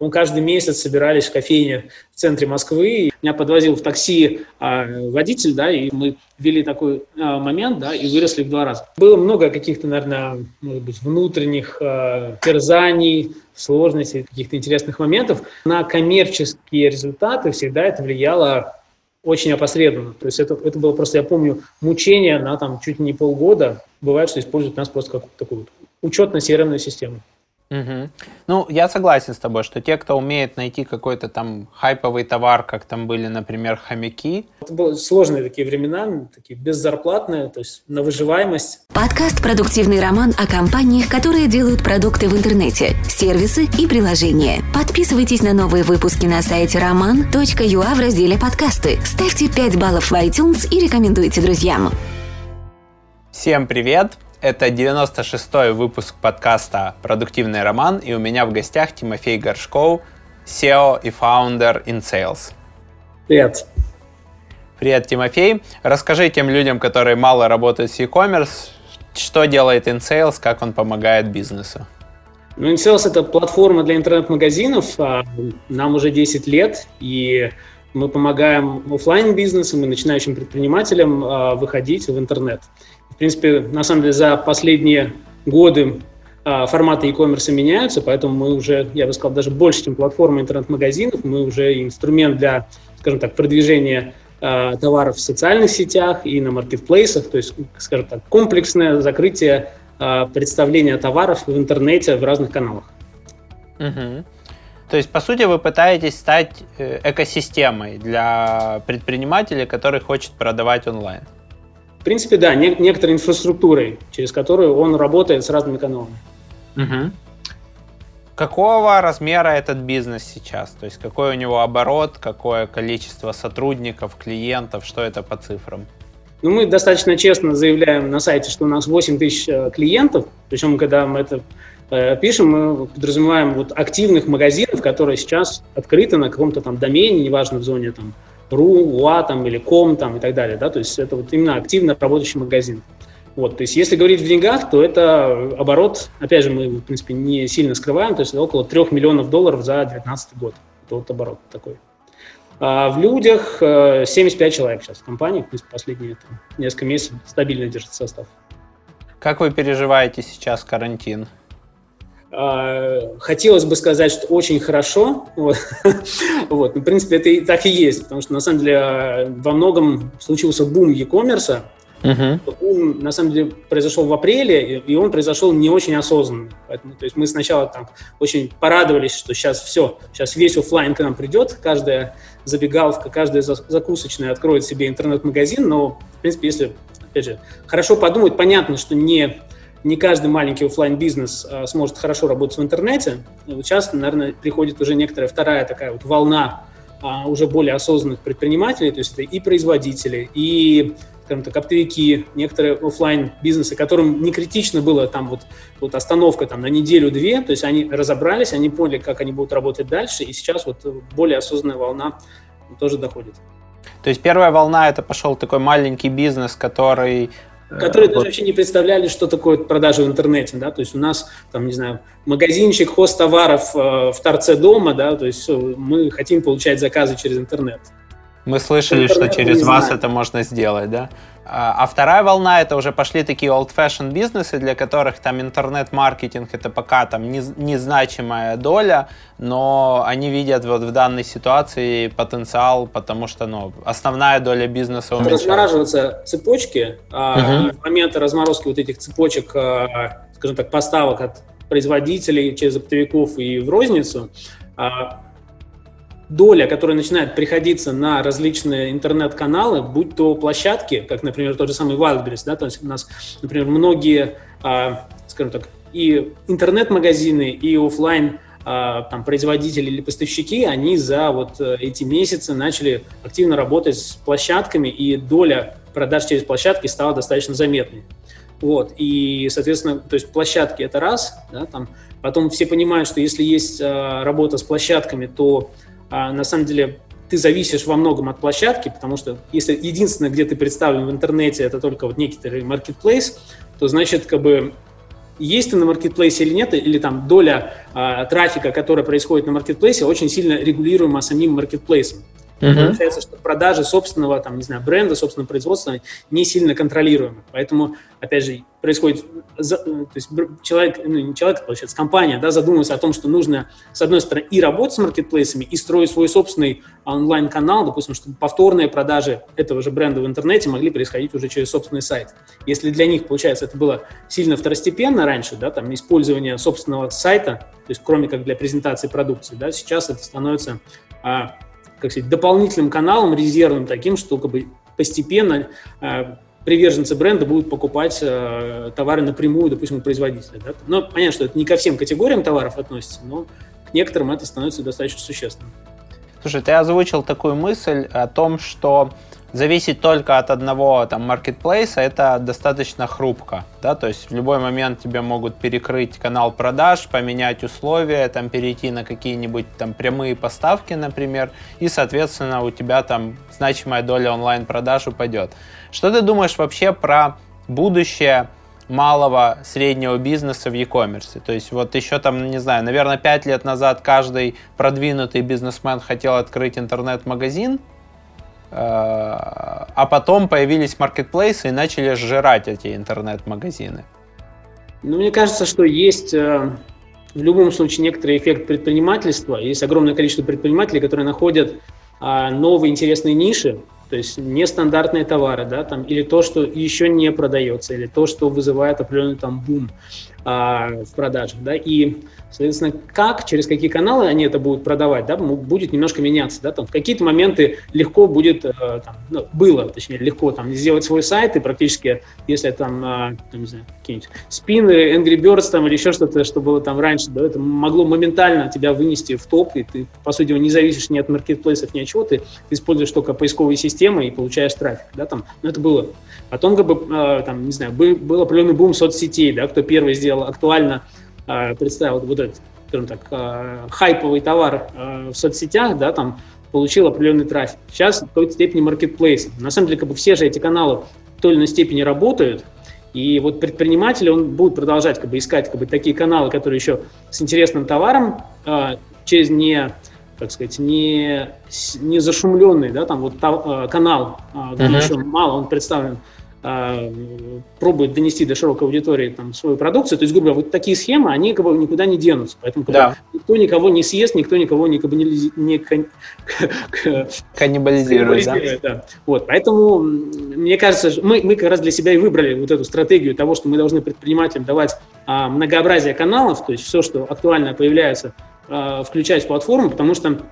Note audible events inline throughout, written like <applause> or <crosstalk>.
Мы каждый месяц собирались в кофейне в центре Москвы. Меня подвозил в такси а, водитель, да, и мы ввели такой а, момент, да, и выросли в два раза. Было много каких-то, наверное, может быть, внутренних а, терзаний, сложностей, каких-то интересных моментов. На коммерческие результаты всегда это влияло очень опосредованно. То есть это, это было просто, я помню, мучение на там чуть не полгода. Бывает, что используют нас просто как такую вот учетно-серверную систему. Угу. Ну, я согласен с тобой, что те, кто умеет найти какой-то там хайповый товар, как там были, например, хомяки. Это были сложные такие времена, такие беззарплатные, то есть на выживаемость. Подкаст «Продуктивный роман» о компаниях, которые делают продукты в интернете, сервисы и приложения. Подписывайтесь на новые выпуски на сайте roman.ua в разделе «Подкасты». Ставьте 5 баллов в iTunes и рекомендуйте друзьям. Всем привет! Это 96-й выпуск подкаста «Продуктивный роман», и у меня в гостях Тимофей Горшков, SEO и founder InSales. Привет. Привет, Тимофей. Расскажи тем людям, которые мало работают с e-commerce, что делает InSales, как он помогает бизнесу. Ну, InSales — это платформа для интернет-магазинов. А, нам уже 10 лет, и мы помогаем офлайн бизнесам и начинающим предпринимателям а, выходить в интернет принципе, на самом деле за последние годы а, форматы e-commerce меняются, поэтому мы уже, я бы сказал, даже больше, чем платформа интернет-магазинов, мы уже инструмент для, скажем так, продвижения а, товаров в социальных сетях и на маркетплейсах, то есть, скажем так, комплексное закрытие а, представления товаров в интернете в разных каналах. Угу. То есть, по сути, вы пытаетесь стать э, экосистемой для предпринимателя, который хочет продавать онлайн. В принципе, да, не, некоторой инфраструктурой, через которую он работает с разными каналами. Угу. Какого размера этот бизнес сейчас? То есть какой у него оборот, какое количество сотрудников, клиентов, что это по цифрам? Ну, мы достаточно честно заявляем на сайте, что у нас 8 тысяч э, клиентов, причем, когда мы это э, пишем, мы подразумеваем вот активных магазинов, которые сейчас открыты на каком-то там домене, неважно в зоне там ру, уа там, или ком там, и так далее. Да? То есть это вот именно активно работающий магазин. Вот, то есть если говорить в деньгах, то это оборот, опять же, мы, в принципе, не сильно скрываем, то есть около 3 миллионов долларов за 2019 год. Это вот оборот такой. А в людях 75 э, человек сейчас в компании, в принципе, последние там, несколько месяцев стабильно держит состав. Как вы переживаете сейчас карантин? А, хотелось бы сказать, что очень хорошо. Вот. <laughs> вот. Ну, в принципе, это и так и есть, потому что, на самом деле, во многом случился бум e-commerce. Uh-huh. Бум, на самом деле, произошел в апреле, и он произошел не очень осознанно. Поэтому, то есть мы сначала там очень порадовались, что сейчас все, сейчас весь офлайн к нам придет, каждая забегаловка, каждая закусочная откроет себе интернет-магазин, но, в принципе, если, опять же, хорошо подумать, понятно, что не не каждый маленький офлайн бизнес а, сможет хорошо работать в интернете. И вот сейчас, наверное, приходит уже некоторая вторая такая вот волна а, уже более осознанных предпринимателей, то есть это и производители, и скажем так, оптовики, некоторые офлайн бизнесы, которым не критично было там вот, вот остановка там на неделю-две, то есть они разобрались, они поняли, как они будут работать дальше, и сейчас вот более осознанная волна тоже доходит. То есть первая волна это пошел такой маленький бизнес, который которые вот. даже вообще не представляли, что такое продажа в интернете, да, то есть у нас, там, не знаю, магазинчик, хост товаров э, в торце дома, да, то есть э, мы хотим получать заказы через интернет. Мы слышали, интернет что через вас это можно сделать, да? А, а вторая волна это уже пошли такие old-fashioned бизнесы, для которых там интернет-маркетинг это пока там незначимая доля, но они видят вот в данной ситуации потенциал, потому что ну, основная доля бизнеса уменьшается. Размораживаются цепочки, uh-huh. и в момент разморозки вот этих цепочек, а, скажем так, поставок от производителей через оптовиков и в розницу, доля, которая начинает приходиться на различные интернет-каналы, будь то площадки, как, например, тот же самый Wildberries, да, то есть у нас, например, многие, а, скажем так, и интернет-магазины, и офлайн а, там, производители или поставщики, они за вот э, эти месяцы начали активно работать с площадками, и доля продаж через площадки стала достаточно заметной. Вот, и, соответственно, то есть площадки это раз, да, там, потом все понимают, что если есть а, работа с площадками, то а, на самом деле ты зависишь во многом от площадки, потому что если единственное, где ты представлен в интернете, это только вот некий маркетплейс, то значит, как бы есть ты на маркетплейсе или нет, или там доля а, трафика, которая происходит на маркетплейсе, очень сильно регулируема самим маркетплейсом. Uh-huh. Получается, что продажи собственного, там, не знаю, бренда, собственного производства не сильно контролируемы. Поэтому, опять же, происходит, то есть человек, ну, не человек, получается, компания, да, задумывается о том, что нужно, с одной стороны, и работать с маркетплейсами, и строить свой собственный онлайн-канал, допустим, чтобы повторные продажи этого же бренда в интернете могли происходить уже через собственный сайт. Если для них, получается, это было сильно второстепенно раньше, да, там, использование собственного сайта, то есть кроме как для презентации продукции, да, сейчас это становится а, как сказать, дополнительным каналом, резервным таким, что как бы постепенно э, приверженцы бренда будут покупать э, товары напрямую, допустим, у производителя. Да? Но понятно, что это не ко всем категориям товаров относится, но к некоторым это становится достаточно существенным. Слушай, ты озвучил такую мысль о том, что зависеть только от одного там маркетплейса, это достаточно хрупко, да, то есть в любой момент тебе могут перекрыть канал продаж, поменять условия, там перейти на какие-нибудь там прямые поставки, например, и, соответственно, у тебя там значимая доля онлайн-продаж упадет. Что ты думаешь вообще про будущее малого среднего бизнеса в e-commerce. То есть вот еще там, не знаю, наверное, 5 лет назад каждый продвинутый бизнесмен хотел открыть интернет-магазин, а потом появились маркетплейсы и начали сжирать эти интернет-магазины. Ну, мне кажется, что есть э, в любом случае некоторый эффект предпринимательства. Есть огромное количество предпринимателей, которые находят а, новые интересные ниши, то есть нестандартные товары, да, там, или то, что еще не продается, или то, что вызывает определенный там бум а, в продажах, да, и Соответственно, как, через какие каналы они это будут продавать, да, будет немножко меняться. Да, там, в какие-то моменты легко будет, э, там, ну, было, точнее, легко там, сделать свой сайт, и практически, если там, э, там не знаю, какие-нибудь спины, Angry Birds там, или еще что-то, что было там раньше, да, это могло моментально тебя вынести в топ, и ты, по сути, не зависишь ни от маркетплейсов, ни от чего, ты, ты используешь только поисковые системы и получаешь трафик, да, там, ну, это было. Потом, как бы, э, там, не знаю, был, был определенный бум соцсетей, да, кто первый сделал актуально представил вот этот, скажем так, а, хайповый товар а, в соцсетях, да, там получил определенный трафик. Сейчас в какой-то степени маркетплейс. На самом деле, как бы все же эти каналы в той или иной степени работают, и вот предприниматель, он будет продолжать как бы, искать как бы, такие каналы, которые еще с интересным товаром, через не, так сказать, не, не зашумленный, да, там вот та, канал, где uh-huh. еще мало он представлен а, пробует донести до широкой аудитории там, свою продукцию. То есть, грубо говоря, вот такие схемы, они как бы, никуда не денутся. Поэтому как да. бы, никто никого не съест, никто никого не, бы, не, не кан... каннибализирует. Да? Да. Вот, поэтому, мне кажется, мы, мы как раз для себя и выбрали вот эту стратегию того, что мы должны предпринимателям давать а, многообразие каналов, то есть все, что актуально появляется, а, включать в платформу, потому что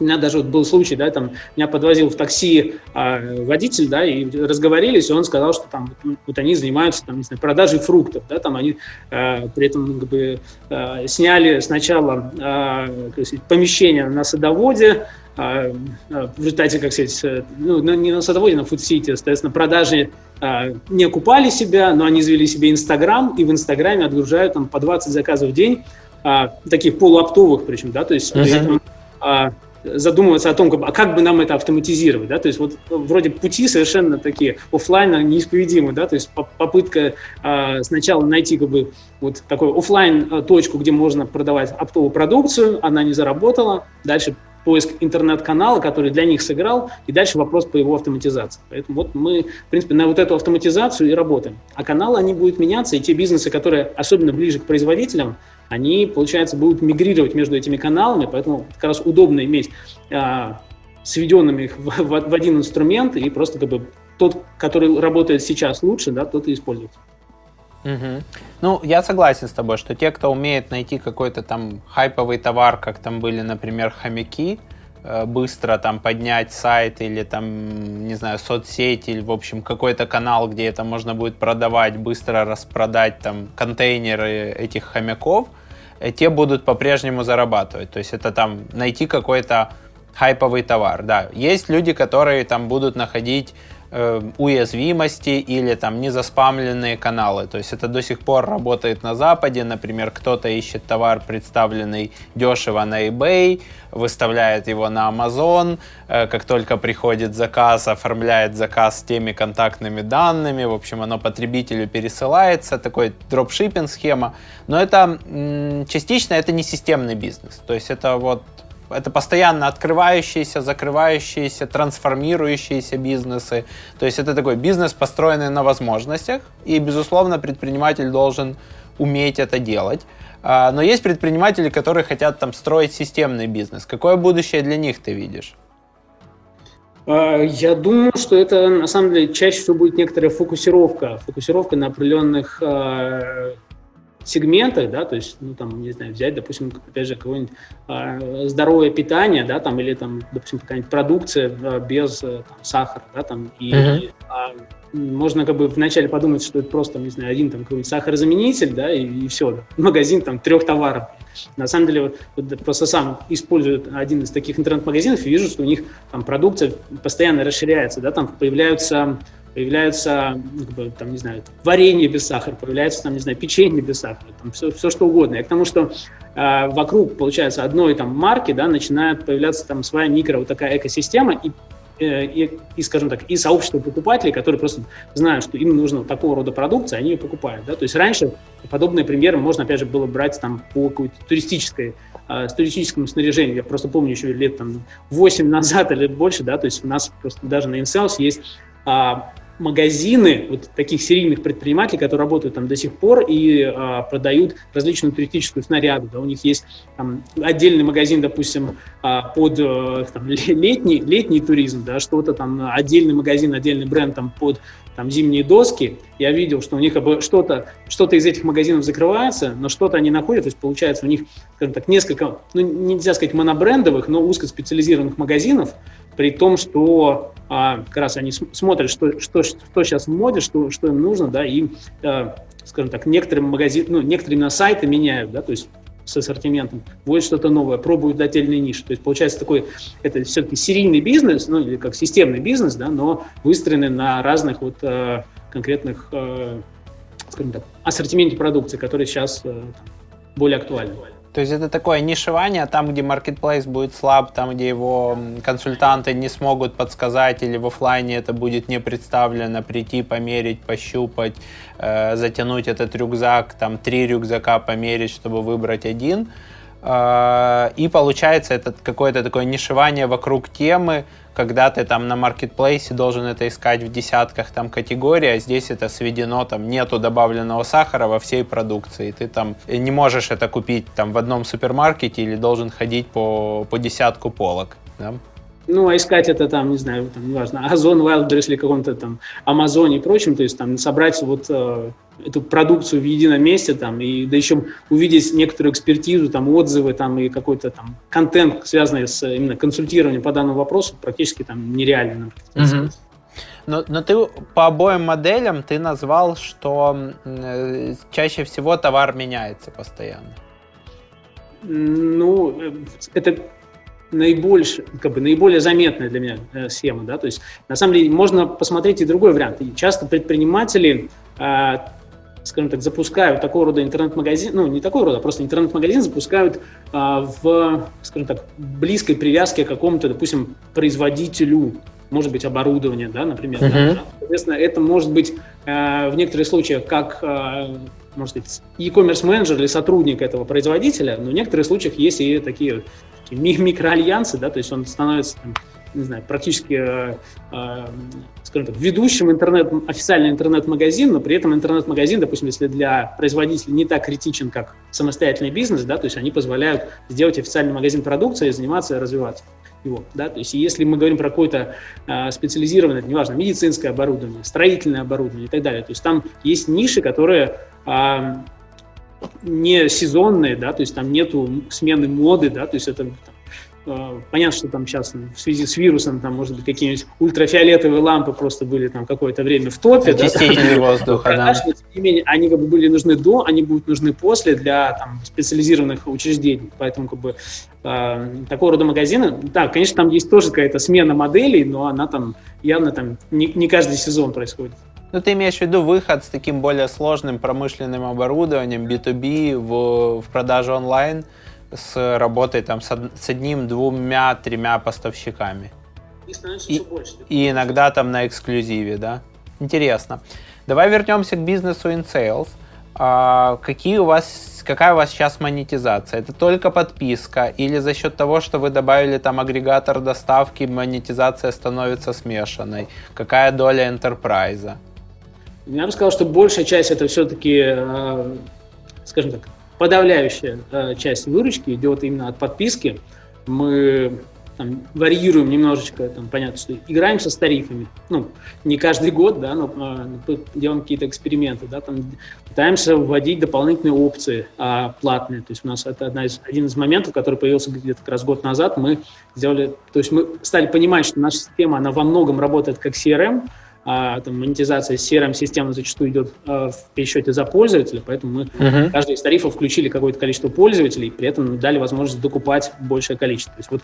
у меня даже вот был случай, да, там меня подвозил в такси э, водитель, да, и разговорились, и он сказал, что там вот они занимаются там, не знаю, продажей фруктов, да, там они э, при этом как бы э, сняли сначала э, сказать, помещение на садоводе, э, в результате, как сказать, ну, не на садоводе, на фудсити, соответственно, продажи э, не окупали себя, но они завели себе Инстаграм, и в Инстаграме отгружают там по 20 заказов в день, э, таких полуоптовых причем, да, то есть uh-huh. при этом э, задумываться о том, как, а как бы нам это автоматизировать, да, то есть вот вроде пути совершенно такие офлайна неисповедимы, да, то есть попытка э, сначала найти как бы вот такую офлайн а, точку, где можно продавать оптовую продукцию, она не заработала, дальше поиск интернет-канала, который для них сыграл, и дальше вопрос по его автоматизации. Поэтому вот мы, в принципе, на вот эту автоматизацию и работаем. А каналы, они будут меняться, и те бизнесы, которые особенно ближе к производителям, они, получается, будут мигрировать между этими каналами, поэтому как раз удобно иметь а, сведенными их в, в, в один инструмент, и просто как бы тот, который работает сейчас лучше, да, тот и используется. Угу. Ну, я согласен с тобой, что те, кто умеет найти какой-то там хайповый товар, как там были, например, хомяки, э, быстро там поднять сайт или там, не знаю, соцсеть или, в общем, какой-то канал, где это можно будет продавать, быстро распродать там контейнеры этих хомяков, э, те будут по-прежнему зарабатывать. То есть это там найти какой-то хайповый товар, да. Есть люди, которые там будут находить уязвимости или там незаспамленные каналы. То есть это до сих пор работает на Западе. Например, кто-то ищет товар, представленный дешево на eBay, выставляет его на Amazon, э, как только приходит заказ, оформляет заказ с теми контактными данными, в общем, оно потребителю пересылается, такой дропшиппинг схема, но это частично это не системный бизнес, то есть это вот это постоянно открывающиеся, закрывающиеся, трансформирующиеся бизнесы. То есть это такой бизнес, построенный на возможностях, и, безусловно, предприниматель должен уметь это делать. А, но есть предприниматели, которые хотят там строить системный бизнес. Какое будущее для них ты видишь? А, я думаю, что это на самом деле чаще всего будет некоторая фокусировка, фокусировка на определенных а, сегментах, да, то есть, ну, там, не знаю, взять, допустим, опять же, какое-нибудь э, здоровое питание, да, там, или, там, допустим, какая-нибудь продукция э, без э, там, сахара, да, там, и, uh-huh. э, можно как бы вначале подумать, что это просто, не знаю, один там какой-нибудь сахарозаменитель, да, и, и все, да. <laughs> магазин там трех товаров. На самом деле, вот, вот, просто сам использую один из таких интернет-магазинов и вижу, что у них там продукция постоянно расширяется, да, там появляются появляются, ну, как бы, там, не знаю, варенье без сахара, появляется, там, не знаю, печенье без сахара, там, все, все что угодно. Я к тому, что э, вокруг, получается, одной там марки, да, начинает появляться там своя микро, вот такая экосистема, и Э, и, и, скажем так, и сообщество покупателей, которые просто знают, что им нужно такого рода продукция, они ее покупают. Да? То есть раньше подобные примеры можно, опять же, было брать там, по какой-то туристической, э, туристическому снаряжению. Я просто помню еще лет там, 8 <laughs> назад или больше, да, то есть у нас просто даже на InSales есть а, магазины вот таких серийных предпринимателей, которые работают там до сих пор и а, продают различную туристическую снаряду. Да, у них есть там, отдельный магазин, допустим, а, под а, там, летний, летний туризм, да, что-то там, отдельный магазин, отдельный бренд там, под там, зимние доски. Я видел, что у них что-то что из этих магазинов закрывается, но что-то они находят, то есть получается у них, скажем так, несколько, ну нельзя сказать монобрендовых, но узкоспециализированных магазинов, при том, что а, как раз они смотрят, что, что, что сейчас в моде, что, что им нужно, да, и, а, скажем так, некоторые магазины, ну, некоторые на сайты меняют, да, то есть с ассортиментом, вводят что-то новое, пробуют отдельные ниши. То есть получается такой, это все-таки серийный бизнес, ну или как системный бизнес, да, но выстроенный на разных вот э, конкретных, э, скажем так, ассортименте продукции, которые сейчас э, более актуальны. То есть это такое нишевание, там, где marketplace будет слаб, там, где его консультанты не смогут подсказать, или в офлайне это будет не представлено, прийти, померить, пощупать, э, затянуть этот рюкзак, там, три рюкзака померить, чтобы выбрать один. Э, и получается это какое-то такое нишевание вокруг темы, когда ты там на маркетплейсе должен это искать в десятках там категорий, а здесь это сведено, там нету добавленного сахара во всей продукции. Ты там не можешь это купить там в одном супермаркете или должен ходить по, по десятку полок. Да? Ну, а искать это там, не знаю, там, неважно, Озон, Wildberries или каком-то там Амазоне и прочем, то есть там собрать вот э, эту продукцию в едином месте там, и да еще увидеть некоторую экспертизу, там, отзывы там, и какой-то там контент, связанный с именно консультированием по данному вопросу, практически там нереально. Угу. Но, но ты по обоим моделям ты назвал, что э, чаще всего товар меняется постоянно. Ну, э, это наибольш, как бы, наиболее заметная для меня э, схема. Да? То есть, на самом деле, можно посмотреть и другой вариант. И часто предприниматели, э, скажем так, запускают такого рода интернет-магазин, ну, не такого рода, а просто интернет-магазин запускают э, в, скажем так, близкой привязке к какому-то, допустим, производителю, может быть, оборудования, да, например. Uh-huh. Да? Соответственно, это может быть э, в некоторых случаях как э, может быть, e-commerce менеджер или сотрудник этого производителя, но в некоторых случаях есть и такие микроальянсы, да, то есть он становится, там, не знаю, практически, э, э, скажем так, ведущим интернет, официальный интернет-магазин, но при этом интернет-магазин, допустим, если для производителя не так критичен, как самостоятельный бизнес, да, то есть они позволяют сделать официальный магазин продукции, заниматься и развиваться его, да, то есть если мы говорим про какое-то э, специализированное, неважно, медицинское оборудование, строительное оборудование и так далее, то есть там есть ниши, которые э, не сезонные, да, то есть там нету смены моды, да, то есть это там, понятно, что там сейчас в связи с вирусом, там, может быть, какие-нибудь ультрафиолетовые лампы просто были там какое-то время в топе. Да, <laughs> воздуха, да. Но, тем не менее, они как бы были нужны до, они будут нужны после для там, специализированных учреждений. Поэтому как бы э, такого рода магазины, да, конечно, там есть тоже какая-то смена моделей, но она там явно там не, не каждый сезон происходит. Ну, ты имеешь в виду выход с таким более сложным промышленным оборудованием B2B в, в продажу онлайн с работой там с, с одним, двумя, тремя поставщиками. И, и, больше. и иногда там на эксклюзиве, да? Интересно. Давай вернемся к бизнесу in sales. А, какие у вас, какая у вас сейчас монетизация? Это только подписка или за счет того, что вы добавили там агрегатор доставки, монетизация становится смешанной? Какая доля enterprise? Я бы сказал, что большая часть это все-таки, э, скажем так, подавляющая э, часть выручки идет именно от подписки. Мы там, варьируем немножечко, там, понятно, что играемся с тарифами. Ну, не каждый год, да, но э, делаем какие-то эксперименты, да, там, пытаемся вводить дополнительные опции а, платные. То есть у нас это одна из, один из моментов, который появился где-то как раз год назад. Мы сделали, то есть мы стали понимать, что наша система, она во многом работает как CRM, а, там, монетизация CRM-системы зачастую идет а, в пересчете за пользователя, поэтому мы uh-huh. каждый из тарифов включили какое-то количество пользователей, при этом дали возможность докупать большее количество. То есть вот,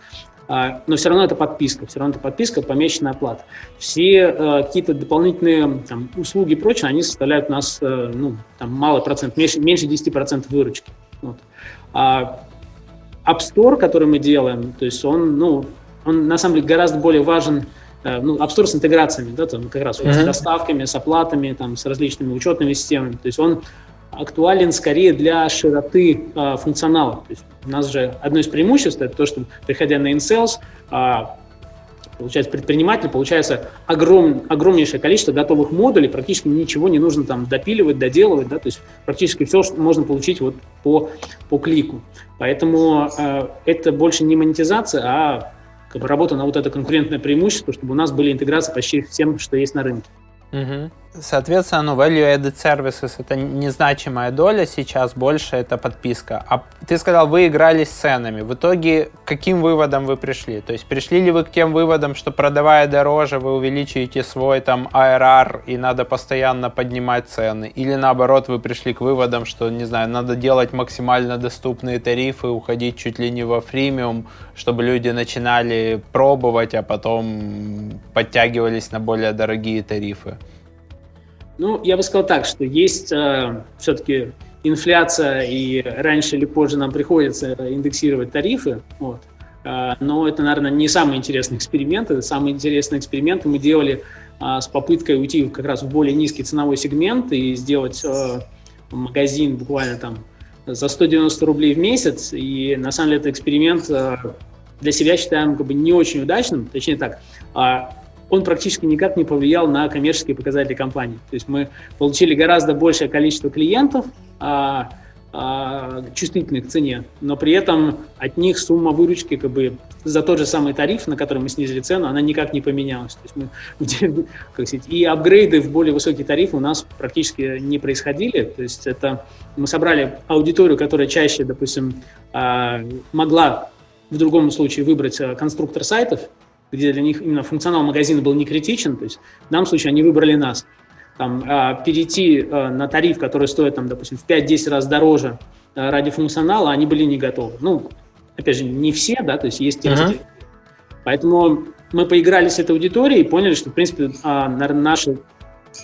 а, но все равно это подписка, все равно это подписка, помесячная оплата. Все а, какие-то дополнительные там, услуги и прочее, они составляют у нас а, ну, там, малый процент, меньше, меньше 10% выручки. Вот. А App Store, который мы делаем, то есть он, ну, он на самом деле гораздо более важен Э, ну, App Store с интеграциями, да, там как раз mm-hmm. с доставками, с оплатами, там, с различными учетными системами. То есть он актуален скорее для широты а, функционала. То есть у нас же одно из преимуществ это то, что приходя на InSales, а, получается предприниматель, получается огром, огромнейшее количество готовых модулей, практически ничего не нужно там допиливать, доделывать, да, то есть практически все что можно получить вот по, по клику. Поэтому э, это больше не монетизация, а как бы работа на вот это конкурентное преимущество, чтобы у нас были интеграции почти всем, что есть на рынке. Угу. Соответственно, ну, value-added services — это незначимая доля, сейчас больше это подписка. А ты сказал, вы играли с ценами. В итоге каким выводам вы пришли? То есть пришли ли вы к тем выводам, что продавая дороже, вы увеличиваете свой там ARR и надо постоянно поднимать цены? Или наоборот, вы пришли к выводам, что, не знаю, надо делать максимально доступные тарифы, уходить чуть ли не во фримиум, чтобы люди начинали пробовать, а потом подтягивались на более дорогие тарифы? Ну, я бы сказал так, что есть э, все-таки инфляция, и раньше или позже нам приходится индексировать тарифы. Вот. Э, но это, наверное, не самый интересный эксперимент. Это самый интересный эксперимент мы делали э, с попыткой уйти как раз в более низкий ценовой сегмент и сделать э, магазин буквально там за 190 рублей в месяц. И на самом деле этот эксперимент э, для себя считаем как бы не очень удачным. Точнее так, а он практически никак не повлиял на коммерческие показатели компании. То есть мы получили гораздо большее количество клиентов, а, а, чувствительных к цене, но при этом от них сумма выручки как бы за тот же самый тариф, на который мы снизили цену, она никак не поменялась. То есть мы, <laughs> как сказать, и апгрейды в более высокий тариф у нас практически не происходили. То есть это мы собрали аудиторию, которая чаще, допустим, а, могла в другом случае выбрать а, конструктор сайтов, где для них именно функционал магазина был не критичен, то есть в данном случае они выбрали нас. Там, а, перейти а, на тариф, который стоит, там, допустим, в 5-10 раз дороже а, ради функционала, они были не готовы. Ну, опять же, не все, да, то есть есть те, uh-huh. Поэтому мы поиграли с этой аудиторией и поняли, что, в принципе, наше,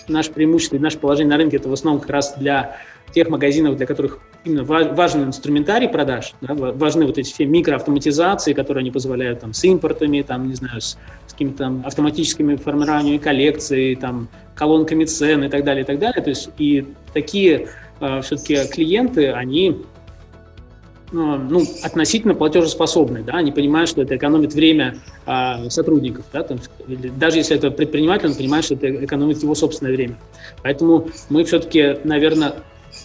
наше преимущество и наше положение на рынке это в основном как раз для тех магазинов, для которых именно важен инструментарий продаж, да, важны вот эти все микроавтоматизации, которые они позволяют там, с импортами, там, не знаю, с, с какими-то автоматическими формированиями коллекции, там, колонками цен и так далее, и так далее. То есть и такие э, все-таки клиенты, они ну, относительно платежеспособны, да, они понимают, что это экономит время а, сотрудников, да, там, даже если это предприниматель, он понимает, что это экономит его собственное время. Поэтому мы все-таки, наверное,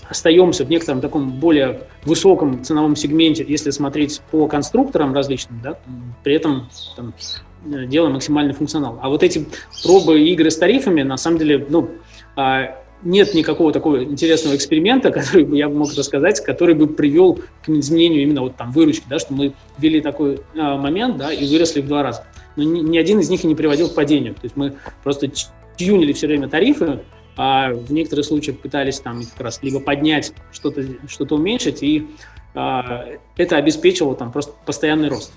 остаемся в некотором таком более высоком ценовом сегменте, если смотреть по конструкторам различным, да, при этом там, делаем максимальный функционал. А вот эти пробы игры с тарифами, на самом деле, ну, а, нет никакого такого интересного эксперимента, <laughs> который бы я мог рассказать, который бы привел к изменению именно вот там выручки, да, что мы ввели такой а, момент, да, и выросли в два раза. Но ни, ни один из них и не приводил к падению. То есть мы просто тюнили все время тарифы, а в некоторых случаях пытались там как раз либо поднять, что-то что уменьшить, и а, это обеспечивало там просто постоянный рост.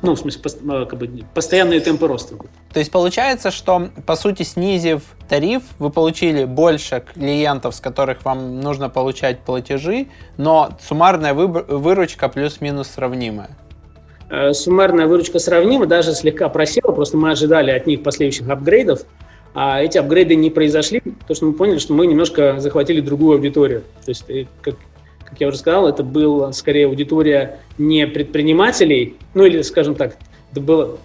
Ну, в смысле, а, как бы, постоянные темпы роста. То есть получается, что, по сути, снизив тариф, вы получили больше клиентов, с которых вам нужно получать платежи, но суммарная выручка плюс-минус сравнимая. Э, суммарная выручка сравнима, даже слегка просела, просто мы ожидали от них последующих апгрейдов, а эти апгрейды не произошли, потому что мы поняли, что мы немножко захватили другую аудиторию. То есть, э, как, как я уже сказал, это была скорее аудитория не предпринимателей, ну или, скажем так, это было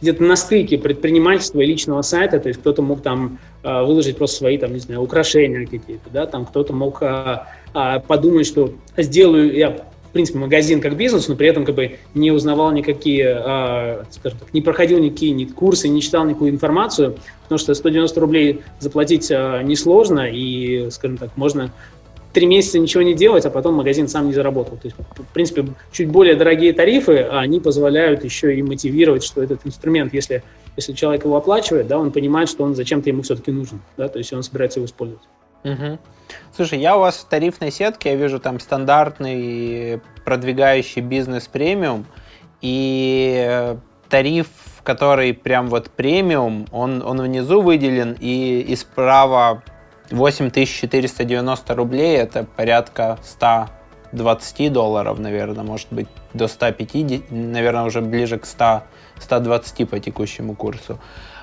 где-то на стыке предпринимательства и личного сайта, то есть кто-то мог там э, выложить просто свои, там, не знаю, украшения какие-то, да, там кто-то мог а, а, подумать, что сделаю я принципе, магазин как бизнес, но при этом как бы не узнавал никакие, э, скажем так, не проходил никакие ни курсы, не читал никакую информацию, потому что 190 рублей заплатить э, несложно, и, скажем так, можно три месяца ничего не делать, а потом магазин сам не заработал. То есть, в принципе, чуть более дорогие тарифы, а они позволяют еще и мотивировать, что этот инструмент, если, если человек его оплачивает, да, он понимает, что он зачем-то ему все-таки нужен, да, то есть он собирается его использовать. Угу. Слушай, я у вас в тарифной сетке, я вижу там стандартный продвигающий бизнес премиум, и тариф, который прям вот премиум, он, он внизу выделен, и, и справа 8490 рублей, это порядка 120 долларов, наверное, может быть, до 150, наверное, уже ближе к 100, 120 по текущему курсу.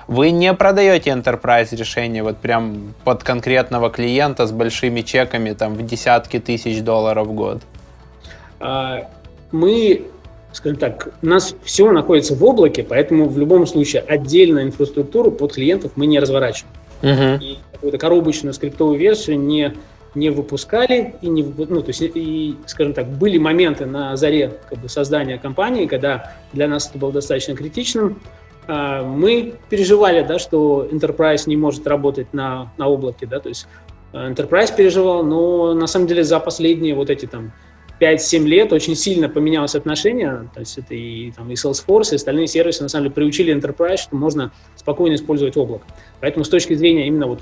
Вы не продаете enterprise решения вот прям под конкретного клиента с большими чеками там в десятки тысяч долларов в год? А, мы, скажем так, у нас все находится в облаке, поэтому в любом случае отдельную инфраструктуру под клиентов мы не разворачиваем. Uh-huh. И какую-то коробочную скриптовую версию не не выпускали и не ну то есть и скажем так были моменты на заре как бы создания компании когда для нас это было достаточно критичным мы переживали, да, что Enterprise не может работать на, на облаке, да, то есть а, Enterprise переживал, но на самом деле за последние вот эти там 5-7 лет очень сильно поменялось отношение, то есть это и, там, и Salesforce, и остальные сервисы на самом деле приучили Enterprise, что можно спокойно использовать облако. Поэтому с точки зрения именно вот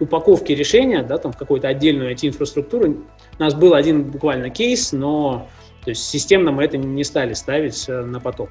упаковки решения, да, там в какую-то отдельную IT-инфраструктуру, у нас был один буквально кейс, но то есть системно мы это не стали ставить э, на поток.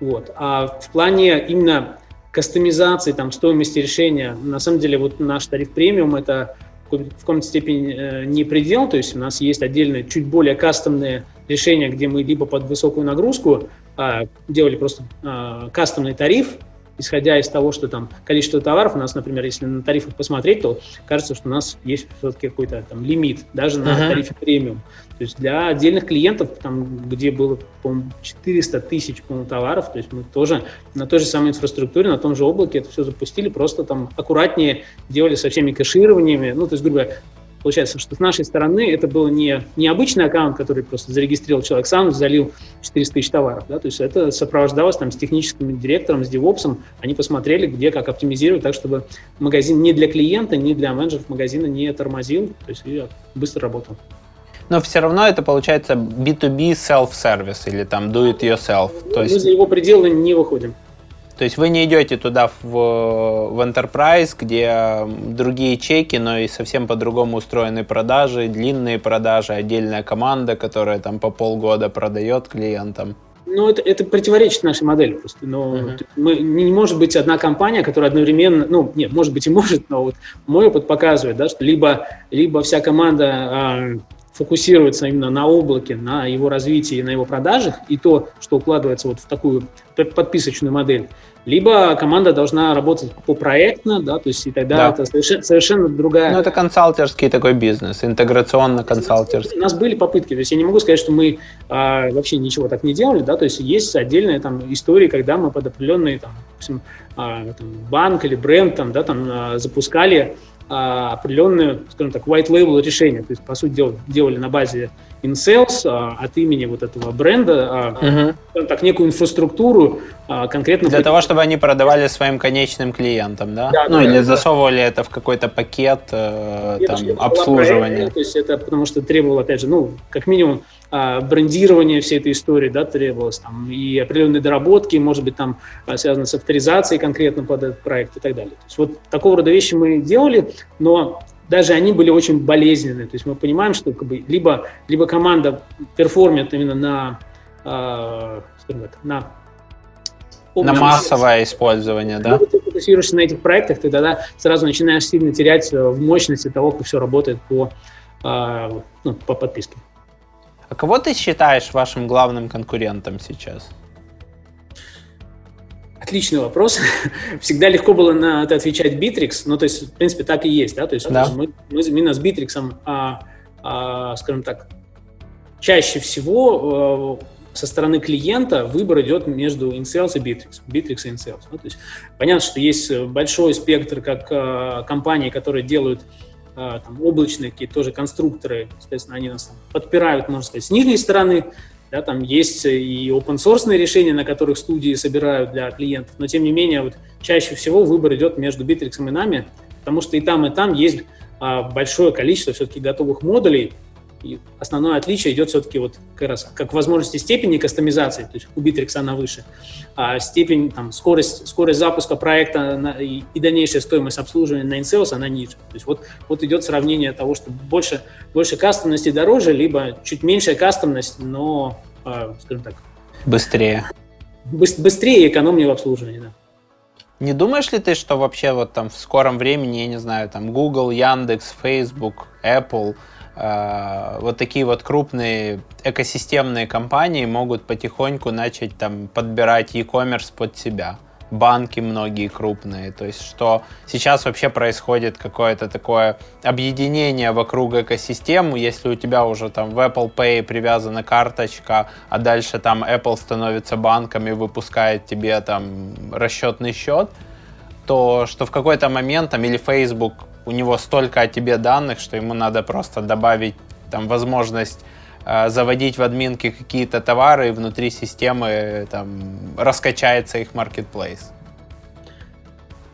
Вот. А в плане именно кастомизации, там, стоимости решения, на самом деле вот наш тариф премиум это в каком-то степени э, не предел, то есть у нас есть отдельные, чуть более кастомные решения, где мы либо под высокую нагрузку а, делали просто а, кастомный тариф, исходя из того, что там количество товаров, у нас, например, если на тарифах посмотреть, то кажется, что у нас есть все-таки какой-то там лимит, даже на uh-huh. тарифе премиум. То есть для отдельных клиентов, там, где было, по-моему, 400 тысяч товаров, то есть мы тоже на той же самой инфраструктуре, на том же облаке это все запустили, просто там аккуратнее делали со всеми кэшированиями, ну, то есть, грубо говоря, Получается, что с нашей стороны это был не, не обычный аккаунт, который просто зарегистрировал человек сам, залил 400 тысяч товаров. Да? То есть это сопровождалось там, с техническим директором, с девопсом. Они посмотрели, где как оптимизировать, так чтобы магазин не для клиента, не для менеджеров магазина не тормозил, то есть и быстро работал. Но все равно это получается B2B self-service или там do it yourself. То есть... Мы за его пределы не выходим. То есть вы не идете туда в, в Enterprise, где другие чеки, но и совсем по-другому устроены продажи, длинные продажи, отдельная команда, которая там по полгода продает клиентам. Ну, это, это противоречит нашей модели просто. Но uh-huh. мы, не может быть одна компания, которая одновременно, ну, нет, может быть и может, но вот мой опыт показывает, да, что либо, либо вся команда фокусируется именно на облаке, на его развитии, на его продажах, и то, что укладывается вот в такую подписочную модель, либо команда должна работать по проектно, да, то есть и тогда да. это совершенно, совершенно другая... Ну, это консалтерский такой бизнес, интеграционно-консалтерский. У нас были попытки, то есть я не могу сказать, что мы а, вообще ничего так не делали, да, то есть есть отдельные там истории, когда мы под определенные там допустим, а, там, банк или бренд там, да, там, а, запускали а, определенные, скажем так, white label решения. То есть, по сути дела, делали на базе InSales а, от имени вот этого бренда, а, угу. так, некую инфраструктуру а, конкретно... Для того, чтобы они продавали своим конечным клиентам, да? да ну, да, или да. засовывали это в какой-то пакет э, там, обслуживания. Проекта, то есть это потому что требовало, опять же, ну, как минимум, брендирование всей этой истории, да, требовалось, там, и определенные доработки, может быть, там, а, связаны с авторизацией конкретно под этот проект и так далее. То есть вот такого рода вещи мы делали, но даже они были очень болезненные. То есть мы понимаем, что как бы, либо, либо команда перформит именно на, э, так, на на массовое использование, да? Если ты фокусируешься на этих проектах, ты тогда сразу начинаешь сильно терять э, в мощности того, как все работает по, э, ну, по подписке. Кого ты считаешь вашим главным конкурентом сейчас? Отличный вопрос. <laughs> Всегда легко было на это отвечать Bittrex, ну, то есть, в принципе, так и есть, да, то есть да. мы, мы именно с Bittrex, а, а, скажем так, чаще всего э, со стороны клиента выбор идет между InSales и Bittrex, Bittrex и InSales. Ну, то есть понятно, что есть большой спектр как э, компаний, которые делают там, облачные какие-то тоже конструкторы, соответственно, они нас там, подпирают, можно сказать, с нижней стороны, да, там есть и open source решения, на которых студии собирают для клиентов, но тем не менее вот чаще всего выбор идет между Bittrex и нами, потому что и там, и там есть а, большое количество все-таки готовых модулей, и основное отличие идет все-таки вот как раз как возможности степени кастомизации, то есть у Bittrex она выше, а степень, там, скорость, скорость запуска проекта на, и, и дальнейшая стоимость обслуживания на InSales, она ниже. То есть вот, вот идет сравнение того, что больше, больше кастомности дороже, либо чуть меньшая кастомность, но, а, скажем так... Быстрее. Быстрее и экономнее в обслуживании, да. Не думаешь ли ты, что вообще вот там в скором времени, я не знаю, там Google, Яндекс, Facebook, Apple – Э, вот такие вот крупные экосистемные компании могут потихоньку начать там подбирать e-commerce под себя. Банки многие крупные. То есть, что сейчас вообще происходит какое-то такое объединение вокруг экосистемы. Если у тебя уже там в Apple Pay привязана карточка, а дальше там Apple становится банком и выпускает тебе там расчетный счет, то что в какой-то момент там или Facebook у него столько о тебе данных, что ему надо просто добавить там возможность э, заводить в админке какие-то товары, и внутри системы там раскачается их marketplace.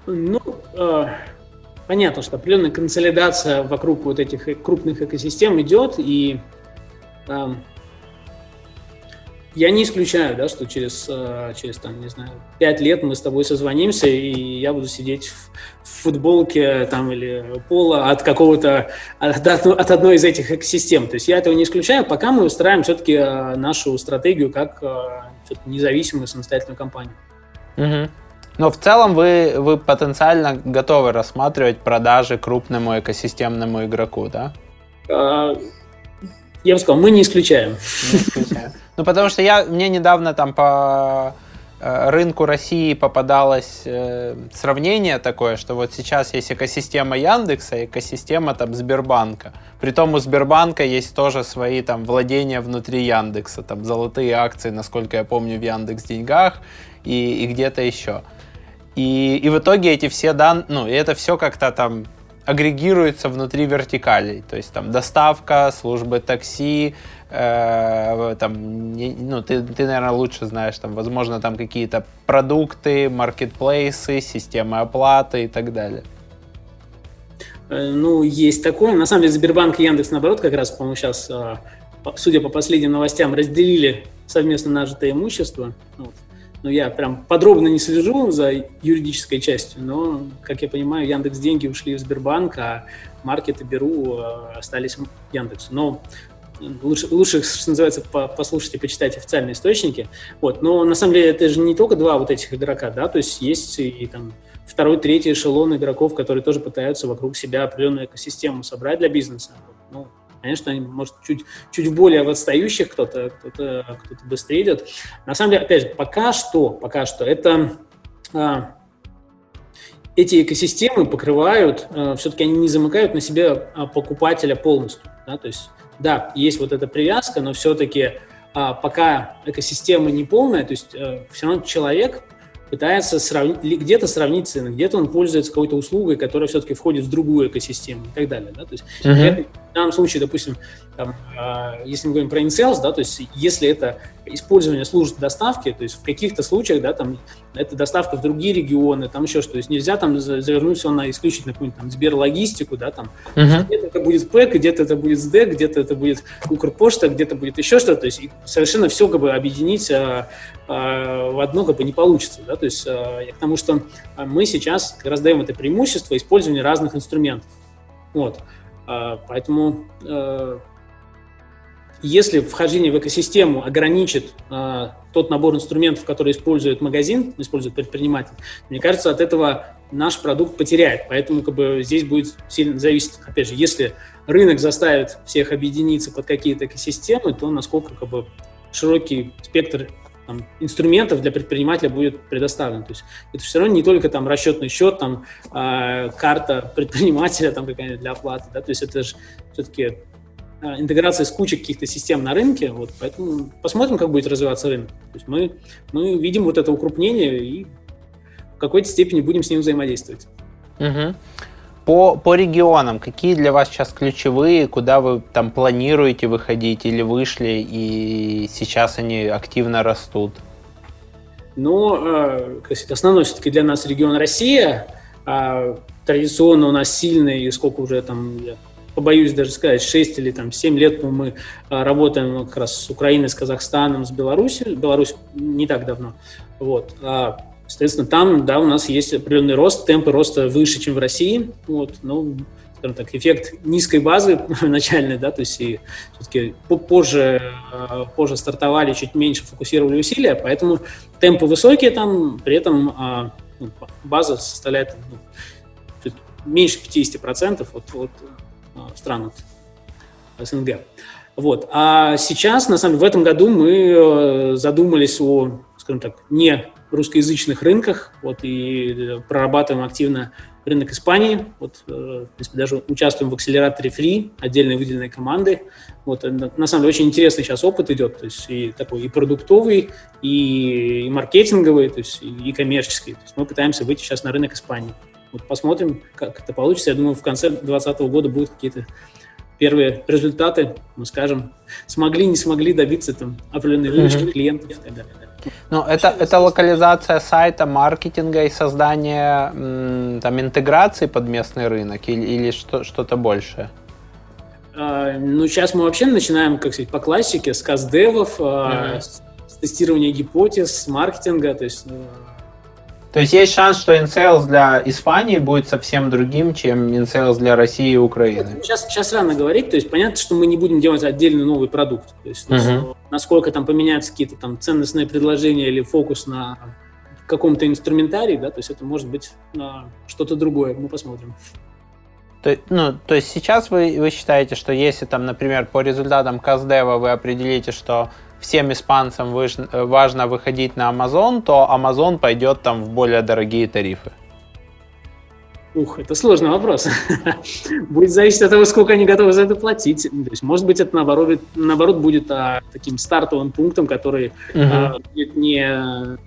Ну, э, понятно, что определенная консолидация вокруг вот этих крупных экосистем идет, и э, я не исключаю, да, что через, э, через там, не знаю, пять лет мы с тобой созвонимся, и я буду сидеть в, в футболке там или пола от какого-то, от, от одной из этих экосистем. То есть я этого не исключаю, пока мы устраиваем все-таки э, нашу стратегию как э, независимую самостоятельную компанию. Угу. Но в целом вы, вы потенциально готовы рассматривать продажи крупному экосистемному игроку, да? Я бы сказал, мы не исключаем. Не исключаем. Ну, потому что я, мне недавно там по э, рынку России попадалось э, сравнение такое, что вот сейчас есть экосистема Яндекса, экосистема там Сбербанка. Притом у Сбербанка есть тоже свои там владения внутри Яндекса, там золотые акции, насколько я помню, в Яндекс деньгах и, и где-то еще. И, и в итоге эти все данные, ну, и это все как-то там агрегируется внутри вертикалей. То есть там доставка, службы такси, э, там, не, ну, ты, ты, наверное, лучше знаешь, там, возможно, там какие-то продукты, маркетплейсы, системы оплаты и так далее. Э, ну, есть такое. На самом деле, Сбербанк и Яндекс, наоборот, как раз, по-моему, сейчас, э, судя по последним новостям, разделили совместно нажитое имущество. Вот ну, я прям подробно не слежу за юридической частью, но, как я понимаю, Яндекс деньги ушли в Сбербанк, а маркеты Беру э, остались Яндексу. Но лучше, лучше, что называется, послушать и почитать официальные источники. Вот. Но на самом деле это же не только два вот этих игрока, да, то есть есть и там второй, третий эшелон игроков, которые тоже пытаются вокруг себя определенную экосистему собрать для бизнеса. Ну, Конечно, они, может, чуть, чуть более в отстающих кто-то, кто-то, кто-то быстрее идет. На самом деле, опять же, пока что, пока что это а, эти экосистемы покрывают, а, все-таки они не замыкают на себе а, покупателя полностью. Да? То есть, да, есть вот эта привязка, но все-таки а, пока экосистема не полная, то есть а, все равно человек пытается сравнить, где-то сравнить цены, где-то он пользуется какой-то услугой, которая все-таки входит в другую экосистему и так далее. Да? То есть uh-huh. В данном случае, допустим, там, э, если мы говорим про InSales, да, то есть если это использование служб доставки, то есть в каких-то случаях, да, там, это доставка в другие регионы, там еще что, то есть нельзя там завернуть все на исключительно какую-нибудь там Сберлогистику, да, там, uh-huh. где-то это будет ПЭК, где-то это будет СДЭК, где-то это будет Укрпошта, где-то будет еще что-то, то есть совершенно все как бы объединить а, а, в одно как бы не получится, да, то есть а, я к тому, что мы сейчас как раз даем это преимущество использования разных инструментов, вот, поэтому а, если вхождение в экосистему ограничит а, тот набор инструментов, который использует магазин, использует предприниматель, мне кажется, от этого наш продукт потеряет. Поэтому как бы, здесь будет сильно зависеть, опять же, если рынок заставит всех объединиться под какие-то экосистемы, то насколько как бы, широкий спектр там, инструментов для предпринимателя будет предоставлен. То есть это все равно не только там расчетный счет, там э, карта <laughs> предпринимателя там какая-нибудь для оплаты, да, то есть это же все-таки а, интеграция с кучей каких-то систем на рынке, вот, поэтому посмотрим, как будет развиваться рынок. То есть мы, мы видим вот это укрупнение и в какой-то степени будем с ним взаимодействовать. Угу. По, по регионам, какие для вас сейчас ключевые, куда вы там планируете выходить или вышли, и сейчас они активно растут? Ну, э, основной все-таки для нас регион Россия. А традиционно у нас сильный, сколько уже там, я побоюсь даже сказать, 6 или там 7 лет мы а, работаем как раз с Украиной, с Казахстаном, с Беларусью. Беларусь не так давно. Вот. А Соответственно, там, да, у нас есть определенный рост, темпы роста выше, чем в России. Вот, ну, скажем так, эффект низкой базы <laughs> начальной, да, то есть и все-таки позже, э, позже стартовали, чуть меньше фокусировали усилия, поэтому темпы высокие там, при этом а, ну, база составляет ну, меньше 50% от, от а, стран от СНГ. Вот. А сейчас, на самом деле, в этом году мы э, задумались о, скажем так, не русскоязычных рынках, вот, и э, прорабатываем активно рынок Испании, вот, э, в принципе, даже участвуем в акселераторе Free, отдельной выделенной команды, вот, э, на самом деле, очень интересный сейчас опыт идет, то есть и такой и продуктовый, и, и маркетинговый, то есть и коммерческий, то есть мы пытаемся выйти сейчас на рынок Испании. Вот посмотрим, как это получится. Я думаю, в конце 2020 года будут какие-то первые результаты, мы скажем, смогли, не смогли добиться там определенной выручки mm-hmm. клиентов и так далее. Ну, это, это локализация сайта, маркетинга и создание там, интеграции под местный рынок или, или что, что-то большее? А, ну, сейчас мы вообще начинаем, как сказать, по классике, с каздевов, mm-hmm. с, тестирования гипотез, с маркетинга, то есть ну, то есть есть шанс, что InSales для Испании будет совсем другим, чем InSales для России и Украины? Сейчас, сейчас рано говорить. То есть понятно, что мы не будем делать отдельный новый продукт. То есть uh-huh. Насколько там поменяются какие-то там ценностные предложения или фокус на каком-то инструментарии, да, то есть это может быть на что-то другое. Мы посмотрим. То, ну, то есть сейчас вы, вы считаете, что если там, например, по результатам Каздева вы определите, что всем испанцам важно выходить на Amazon, то Amazon пойдет там в более дорогие тарифы? Ух, это сложный вопрос. <laughs> будет зависеть от того, сколько они готовы за это платить. То есть, может быть, это наоборот, наоборот будет а, таким стартовым пунктом, который uh-huh. а, будет не,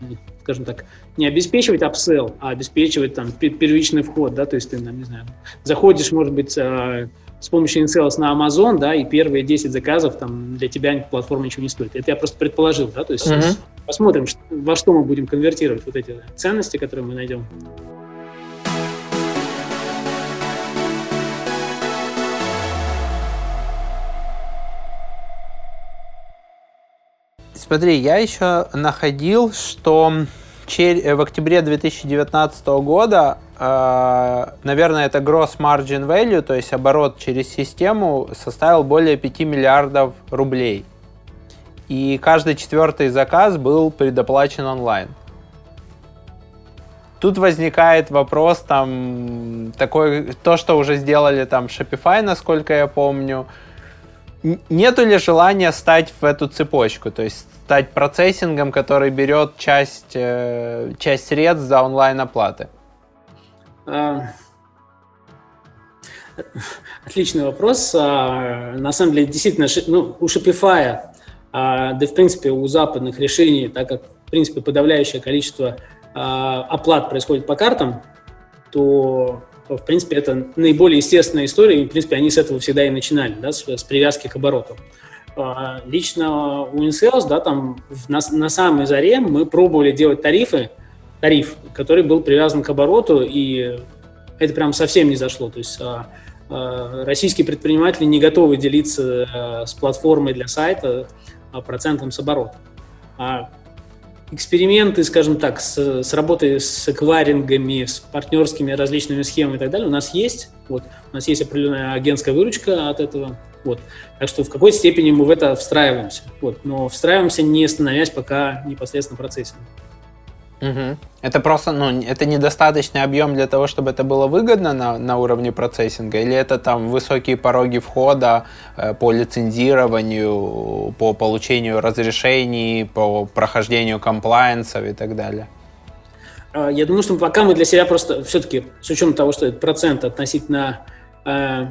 скажем так, не обеспечивать апсел, а обеспечивать там первичный вход, да, то есть ты, там, не знаю, заходишь, может быть, а, с помощью InSales на Amazon, да, и первые 10 заказов там для тебя платформа ничего не стоит. Это я просто предположил, да, то есть uh-huh. посмотрим, во что мы будем конвертировать вот эти ценности, которые мы найдем. Смотри, я еще находил, что в октябре 2019 года Э, наверное, это gross margin value, то есть оборот через систему, составил более 5 миллиардов рублей. И каждый четвертый заказ был предоплачен онлайн. Тут возникает вопрос, там, такой, то, что уже сделали там Shopify, насколько я помню, нету ли желания стать в эту цепочку, то есть стать процессингом, который берет часть, э, часть средств за онлайн-оплаты? А, отличный вопрос. А, на самом деле, действительно, ну, у Shopify, а, да в принципе у западных решений, так как в принципе подавляющее количество оплат происходит по картам, то в принципе, это наиболее естественная история, и, в принципе, они с этого всегда и начинали, да, с, с привязки к обороту. А, лично у InSales, да, там на, на самой заре мы пробовали делать тарифы, тариф, который был привязан к обороту, и это прям совсем не зашло. То есть а, а, российские предприниматели не готовы делиться а, с платформой для сайта а, процентом с оборота. А эксперименты, скажем так, с, с работой с эквайрингами, с партнерскими различными схемами и так далее у нас есть. Вот, у нас есть определенная агентская выручка от этого. Вот. Так что в какой-то степени мы в это встраиваемся. Вот. Но встраиваемся, не становясь пока непосредственно процессом. Угу. Это просто, ну, это недостаточный объем для того, чтобы это было выгодно на, на уровне процессинга, или это там высокие пороги входа э, по лицензированию, по получению разрешений, по прохождению комплайенсов и так далее? А, я думаю, что пока мы для себя просто все-таки, с учетом того, что это процент относительно э,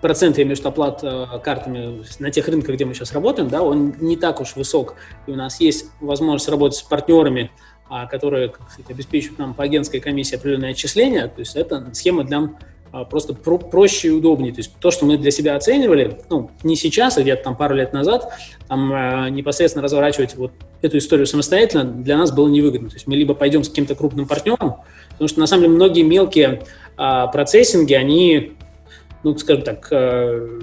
процент, я имею в виду оплат э, картами на тех рынках, где мы сейчас работаем, да, он не так уж высок. И у нас есть возможность работать с партнерами, а, которые сказать, обеспечивают нам по агентской комиссии определенные отчисления. То есть это схема для а, просто про проще и удобнее. То есть то, что мы для себя оценивали, ну, не сейчас, а где-то там пару лет назад, там э, непосредственно разворачивать вот эту историю самостоятельно для нас было невыгодно. То есть мы либо пойдем с каким-то крупным партнером, потому что на самом деле многие мелкие э, процессинги, они ну, скажем так, э,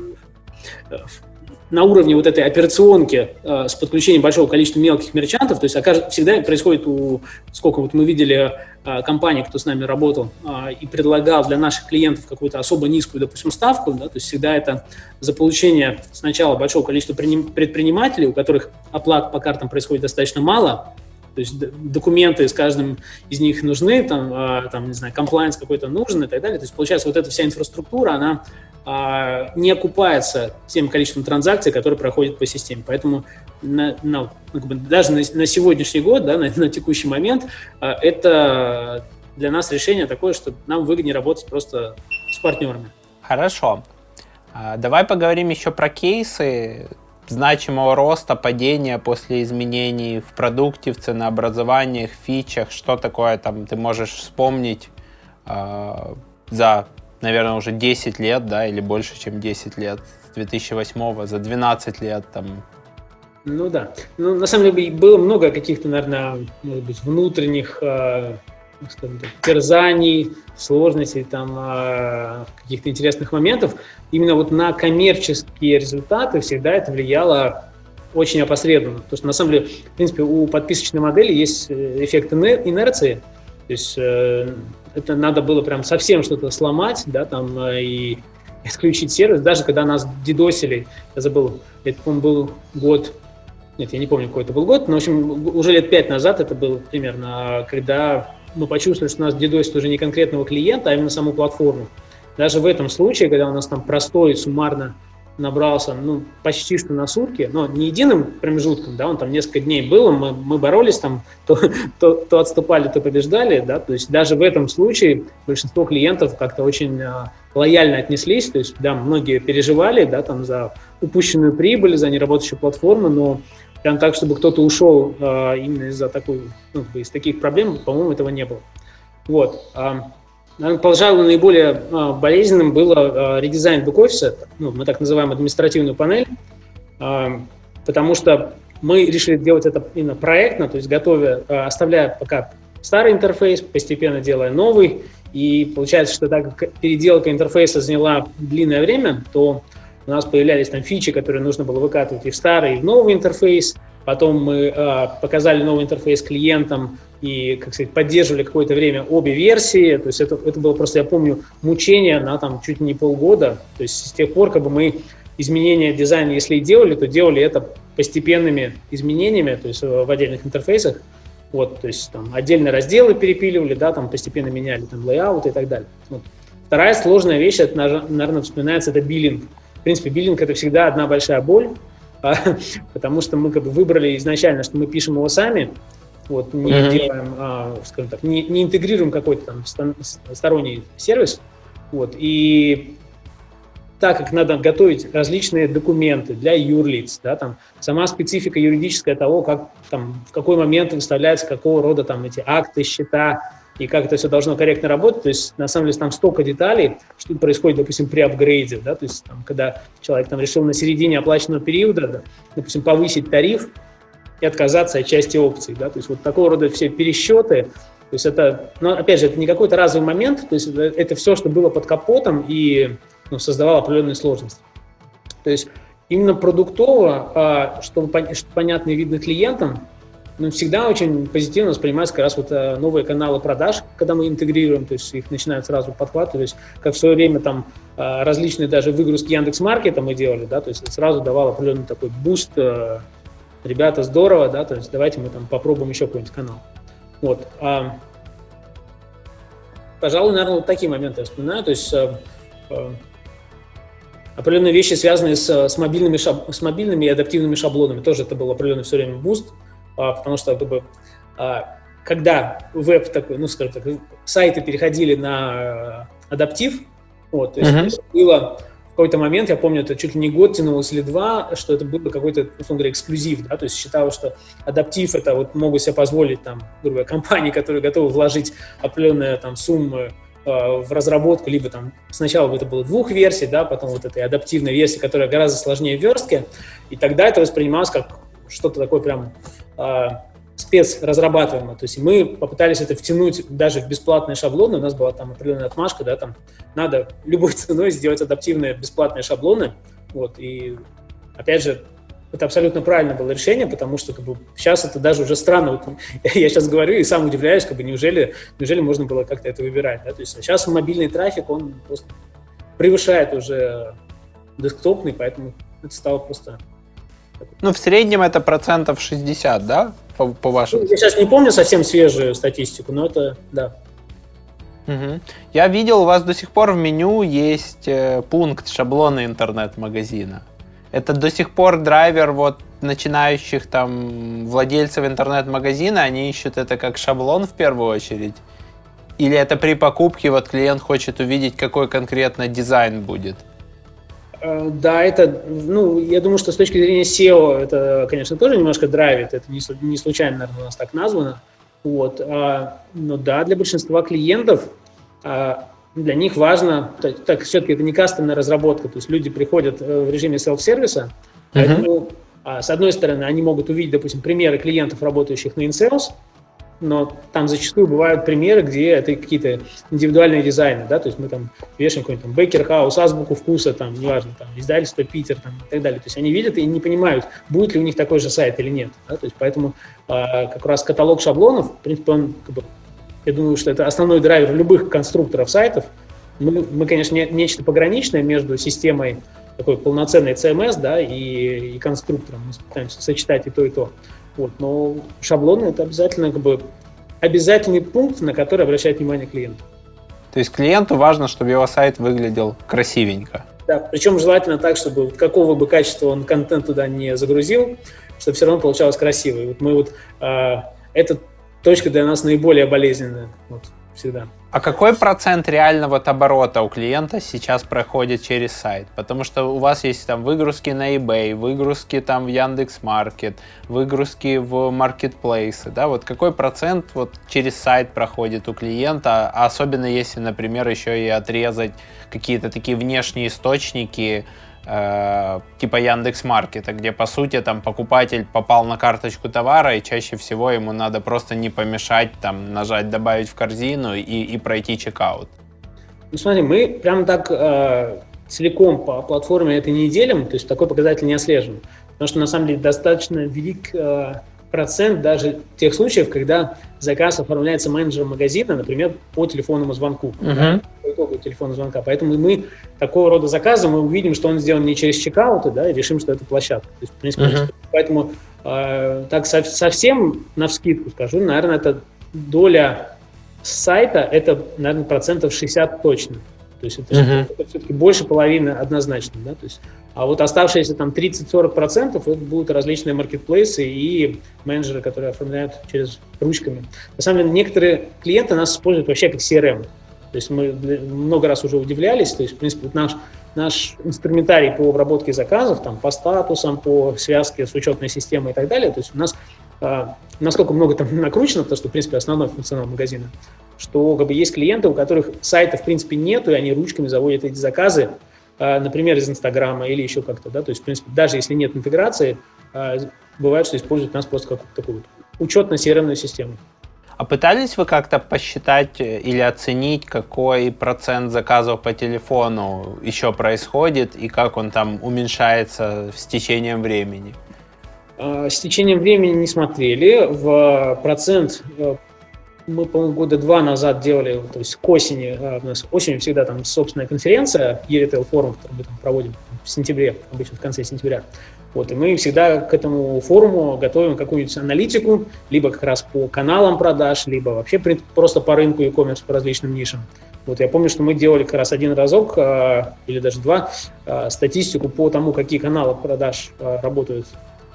на уровне вот этой операционки э, с подключением большого количества мелких мерчантов, то есть всегда происходит у, сколько вот мы видели э, компаний, кто с нами работал э, и предлагал для наших клиентов какую-то особо низкую, допустим, ставку, да, то есть всегда это за получение сначала большого количества предпринимателей, у которых оплат по картам происходит достаточно мало, то есть документы с каждым из них нужны, там, а, там не знаю, комплайенс какой-то нужен и так далее. То есть получается вот эта вся инфраструктура, она а, не окупается тем количеством транзакций, которые проходят по системе. Поэтому на, на, ну, как бы даже на, на сегодняшний год, да, на, на текущий момент, а, это для нас решение такое, что нам выгоднее работать просто с партнерами. Хорошо. Давай поговорим еще про кейсы значимого роста, падения после изменений в продукте, в ценообразованиях, фичах, что такое там ты можешь вспомнить э, за, наверное, уже 10 лет, да, или больше, чем 10 лет, с 2008 за 12 лет там. Ну да. Ну, на самом деле было много каких-то, наверное, может быть, внутренних э, так, терзаний, сложностей, там, э, каких-то интересных моментов именно вот на коммерческие результаты всегда это влияло очень опосредованно. Потому что, на самом деле, в принципе, у подписочной модели есть э, эффект инерции. То есть э, это надо было прям совсем что-то сломать, да, там, э, и <laughs> исключить сервис. Даже когда нас дидосили, я забыл, это, по был год, нет, я не помню, какой это был год, но, в общем, уже лет пять назад это было примерно, когда мы почувствовали, что нас дидосит уже не конкретного клиента, а именно саму платформу. Даже в этом случае, когда у нас там простой суммарно набрался ну, почти что на сутки, но не единым промежутком, да, он там несколько дней был, мы, мы боролись там, то, <laughs> то, то отступали, то побеждали, да, то есть даже в этом случае большинство клиентов как-то очень а, лояльно отнеслись, то есть, да, многие переживали, да, там за упущенную прибыль, за неработающую платформу, но прям так, чтобы кто-то ушел а, именно из-за такой, ну, из таких проблем, по-моему, этого не было. Вот. А, Наверное, пожалуй, наиболее а, болезненным было редизайн бэк-офиса, ну, мы так называем административную панель, потому что мы решили делать это именно проектно, то есть готовя, оставляя пока старый интерфейс, постепенно делая новый, и получается, что так как переделка интерфейса заняла длинное время, то у нас появлялись там фичи, которые нужно было выкатывать и в старый, и в новый интерфейс, потом мы э, показали новый интерфейс клиентам, и, как сказать, поддерживали какое-то время обе версии. То есть это, это было просто, я помню, мучение на там чуть не полгода. То есть с тех пор, как бы мы изменения дизайна, если и делали, то делали это постепенными изменениями, то есть в отдельных интерфейсах. Вот, то есть там отдельные разделы перепиливали, да, там постепенно меняли там layout и так далее. Вот. Вторая сложная вещь, это, наверное, вспоминается, это биллинг. В принципе, биллинг это всегда одна большая боль, <laughs> потому что мы как бы выбрали изначально, что мы пишем его сами, вот, не mm-hmm. делаем, а, скажем так, не, не интегрируем какой-то там сторонний сервис, вот, и так как надо готовить различные документы для юрлиц, да, там, сама специфика юридическая того, как, там, в какой момент выставляются какого рода там, эти акты, счета, и как это все должно корректно работать. То есть, на самом деле, там столько деталей, что происходит, допустим, при апгрейде, да, то есть, там, когда человек там решил на середине оплаченного периода, да, допустим, повысить тариф и отказаться от части опций, да, то есть вот такого рода все пересчеты, то есть это, ну, опять же, это не какой-то разовый момент, то есть это, это все, что было под капотом и ну, создавало определенные сложности. То есть именно продуктово, а, чтобы, чтобы понятно и видно клиентам, ну, всегда очень позитивно воспринимаются как раз вот э, новые каналы продаж, когда мы интегрируем, то есть их начинают сразу подхватывать, то есть как в свое время там э, различные даже выгрузки Яндекс Маркета мы делали, да, то есть сразу давало определенный такой boost, э, ребята, здорово, да, то есть давайте мы там попробуем еще какой-нибудь канал. Вот. А, пожалуй, наверное, вот такие моменты я вспоминаю, то есть определенные вещи, связанные с, с, мобильными, шаб, с мобильными и адаптивными шаблонами, тоже это был определенный все время boost, потому что как бы, а, когда веб такой, ну, скажем так, сайты переходили на э, адаптив, вот, то есть, uh-huh. было в какой-то момент, я помню, это чуть ли не год тянулось или два, что это было какой-то, условно говоря, эксклюзив, да, то есть считалось, что адаптив это вот могут себе позволить там, грубо говоря, <laughs> компании, которые готовы вложить определенные там суммы э, в разработку, либо там сначала это было двух версий, да, потом вот этой адаптивной версии, которая гораздо сложнее в верстке, и тогда это воспринималось как что-то такое прям э, спецразрабатываемо. То есть мы попытались это втянуть даже в бесплатные шаблоны. У нас была там определенная отмашка, да, там надо любой <laughs> ценой сделать адаптивные бесплатные шаблоны. Вот, и опять же, это абсолютно правильное было решение, потому что как бы, сейчас это даже уже странно. Вот, <laughs> я сейчас говорю и сам удивляюсь, как бы, неужели, неужели можно было как-то это выбирать. Да? То есть сейчас мобильный трафик, он просто превышает уже десктопный, поэтому это стало просто ну, в среднем это процентов 60, да, по, по вашему? Я сейчас не помню совсем свежую статистику, но это, да. Угу. Я видел, у вас до сих пор в меню есть э, пункт шаблоны интернет-магазина. Это до сих пор драйвер вот начинающих там владельцев интернет-магазина, они ищут это как шаблон в первую очередь? Или это при покупке вот клиент хочет увидеть, какой конкретно дизайн будет? Э, да, это, ну, я думаю, что с точки зрения SEO это, конечно, тоже немножко драйвит, это не, не случайно, наверное, у нас так названо. Вот. А, но да, для большинства клиентов а, для них важно, так, так все-таки это не кастомная разработка, то есть люди приходят э, в режиме селф-сервиса, поэтому, uh-huh. а, с одной стороны, они могут увидеть, допустим, примеры клиентов, работающих на InSales, но там зачастую бывают примеры, где это какие-то индивидуальные дизайны, да, то есть мы там вешаем какой-нибудь там Бекер Хаус, азбуку вкуса, там, неважно, там, издательство Питер, там, и так далее. То есть они видят и не понимают, будет ли у них такой же сайт или нет, да, то есть поэтому э, как раз каталог шаблонов, в принципе, он, как бы, я думаю, что это основной драйвер любых конструкторов сайтов. Мы, мы конечно, не, нечто пограничное между системой такой полноценной CMS, да, и, и конструктором. Мы пытаемся сочетать и то, и то. Вот, но шаблоны это обязательно как бы обязательный пункт, на который обращает внимание клиент. То есть клиенту важно, чтобы его сайт выглядел красивенько. Да, причем желательно так, чтобы какого бы качества он контент туда не загрузил, чтобы все равно получалось красиво. И вот мы вот э, эта точка для нас наиболее болезненная. Вот всегда. А какой процент реально вот оборота у клиента сейчас проходит через сайт? Потому что у вас есть там выгрузки на eBay, выгрузки там в Яндекс Маркет, выгрузки в маркетплейсы, да? Вот какой процент вот через сайт проходит у клиента, а особенно если, например, еще и отрезать какие-то такие внешние источники, э, типа Яндекс Маркета, где по сути там покупатель попал на карточку товара и чаще всего ему надо просто не помешать там нажать добавить в корзину и, и пройти чекаут. Ну смотри, мы прям так э, целиком по платформе это не делим, то есть такой показатель не отслеживаем, потому что на самом деле достаточно велик э, процент даже тех случаев, когда заказ оформляется менеджером магазина, например, по телефонному звонку, uh-huh. по итогу телефонного звонка. Поэтому мы такого рода заказы мы увидим, что он сделан не через чекауты, да, и решим, что это площадка. То есть, в принципе, uh-huh. Поэтому э, так со- совсем на вскидку скажу, наверное, это доля сайта, это, наверное, процентов 60 точно. То есть это, uh-huh. это все-таки больше половины однозначно, да, то есть а вот оставшиеся там 30-40% это будут различные маркетплейсы и менеджеры, которые оформляют через ручками. На самом деле некоторые клиенты нас используют вообще как CRM. То есть мы много раз уже удивлялись, то есть, в принципе, наш, наш инструментарий по обработке заказов, там, по статусам, по связке с учетной системой и так далее, то есть у нас а, насколько много там <laughs> накручено, потому что, в принципе, основной функционал магазина, что как бы, есть клиенты, у которых сайта, в принципе, нету, и они ручками заводят эти заказы, например, из Инстаграма или еще как-то, да, то есть, в принципе, даже если нет интеграции, а, бывает, что используют нас просто как такую вот учетно-CRM систему. А пытались вы как-то посчитать э, или оценить, какой процент заказов по телефону еще происходит и как он там уменьшается с течением времени? А, с течением времени не смотрели. В процент э, мы, по-моему, года два назад делали, то есть к осени, а, у нас осенью всегда там собственная конференция, e-retail форум, который мы там проводим в сентябре, обычно в конце сентября. Вот, и мы всегда к этому форуму готовим какую-нибудь аналитику, либо как раз по каналам продаж, либо вообще просто по рынку e-commerce, по различным нишам. Вот я помню, что мы делали как раз один разок, э, или даже два, э, статистику по тому, какие каналы продаж работают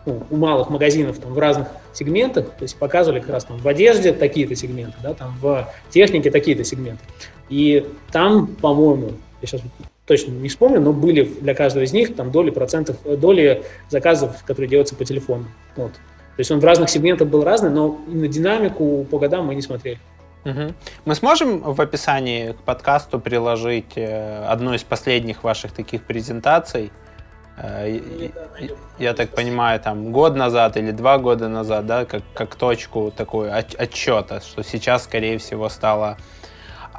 ну, у малых магазинов там, в разных сегментах, то есть показывали как раз там в одежде такие-то сегменты, да, там в технике такие-то сегменты. И там, по-моему, я сейчас точно не вспомню, но были для каждого из них там доли процентов, доли заказов, которые делаются по телефону. Вот. То есть он в разных сегментах был разный, но на динамику по годам мы не смотрели. Угу. Мы сможем в описании к подкасту приложить э, одну из последних ваших таких презентаций? Э, я, так понимаю, там год назад или два года назад, да, как, как точку такую отчета, что сейчас, скорее всего, стало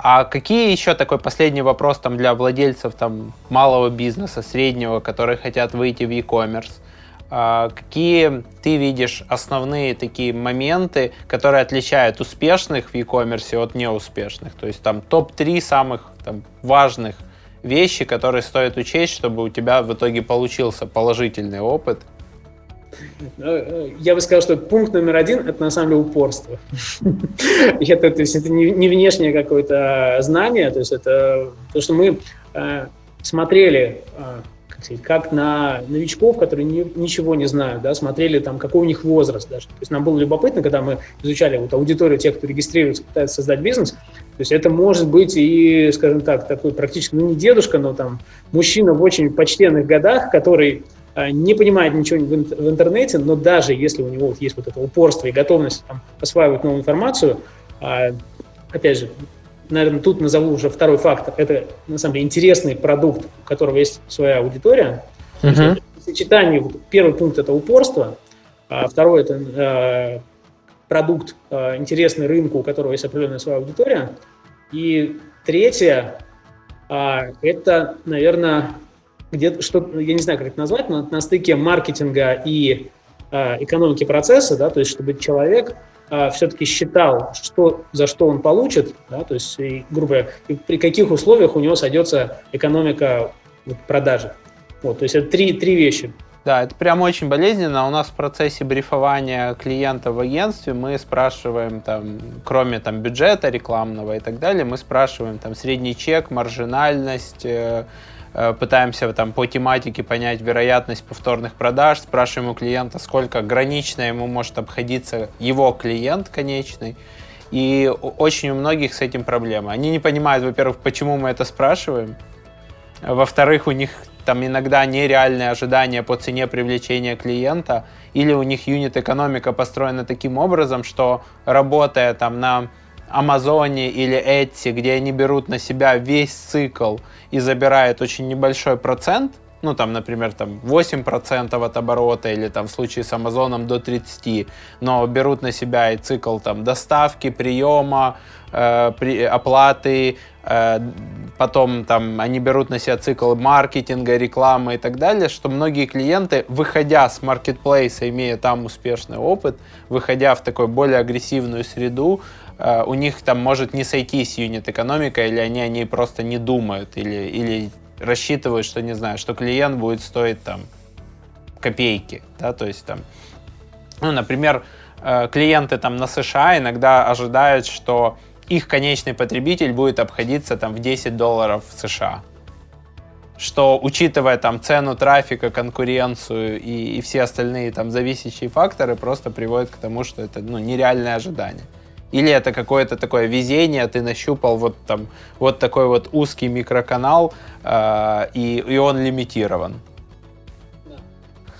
а какие еще такой последний вопрос там для владельцев там малого бизнеса, среднего, которые хотят выйти в e-commerce? А какие ты видишь основные такие моменты, которые отличают успешных в e-commerce от неуспешных? То есть там топ-3 самых там, важных вещи, которые стоит учесть, чтобы у тебя в итоге получился положительный опыт – Э, я бы сказал, что пункт номер один – это на самом деле упорство. <laughs> это, то есть это не, не внешнее какое-то знание, то есть это то, что мы э, смотрели, э, как, на новичков, которые не, ничего не знают, да, смотрели там, какой у них возраст даже. То есть нам было любопытно, когда мы изучали вот аудиторию тех, кто регистрируется, пытается создать бизнес, то есть это может быть и, скажем так, такой практически, ну не дедушка, но там мужчина в очень почтенных годах, который а, не понимает ничего в интернете, но даже если у него есть вот это упорство и готовность там, осваивать новую информацию, а, опять же, наверное, тут назову уже второй фактор. Это, на самом деле, интересный продукт, у которого есть своя аудитория. Uh-huh. В сочетании, первый пункт – это упорство, а второй – это э, продукт э, интересный рынку, у которого есть определенная своя аудитория. И третье э, – это, наверное, где что я не знаю, как это назвать, но на стыке маркетинга и э, экономики процесса, да, то есть чтобы человек э, все-таки считал, что, за что он получит, да, то есть, и, грубо говоря, при каких условиях у него сойдется экономика вот, продажи. Вот, то есть это три, три вещи. Да, это прям очень болезненно. У нас в процессе брифования клиента в агентстве мы спрашиваем, там, кроме там, бюджета рекламного и так далее, мы спрашиваем там, средний чек, маржинальность, Э, пытаемся там по тематике понять вероятность повторных продаж, спрашиваем у клиента, сколько гранично ему может обходиться его клиент конечный. И очень у многих с этим проблема. Они не понимают, во-первых, почему мы это спрашиваем. Во-вторых, у них там иногда нереальные ожидания по цене привлечения клиента, или у них юнит-экономика построена таким образом, что работая там на Амазоне или Etsy, где они берут на себя весь цикл и забирают очень небольшой процент, ну, там, например, там 8% от оборота или там в случае с Амазоном до 30%, но берут на себя и цикл там доставки, приема, э, оплаты, э, потом там они берут на себя цикл маркетинга, рекламы и так далее, что многие клиенты, выходя с маркетплейса, имея там успешный опыт, выходя в такую более агрессивную среду, у них там может не сойтись юнит-экономика, или они о ней просто не думают, или, или рассчитывают, что, не знаю, что клиент будет стоить там копейки, да, то есть там, ну, например, э, клиенты там на США иногда ожидают, что их конечный потребитель будет обходиться там в 10 долларов США. Что, учитывая там цену трафика, конкуренцию и, и все остальные там зависящие факторы, просто приводит к тому, что это ну, нереальное ожидание. Или это какое-то такое везение, ты нащупал вот там вот такой вот узкий микроканал, э, и, и он лимитирован?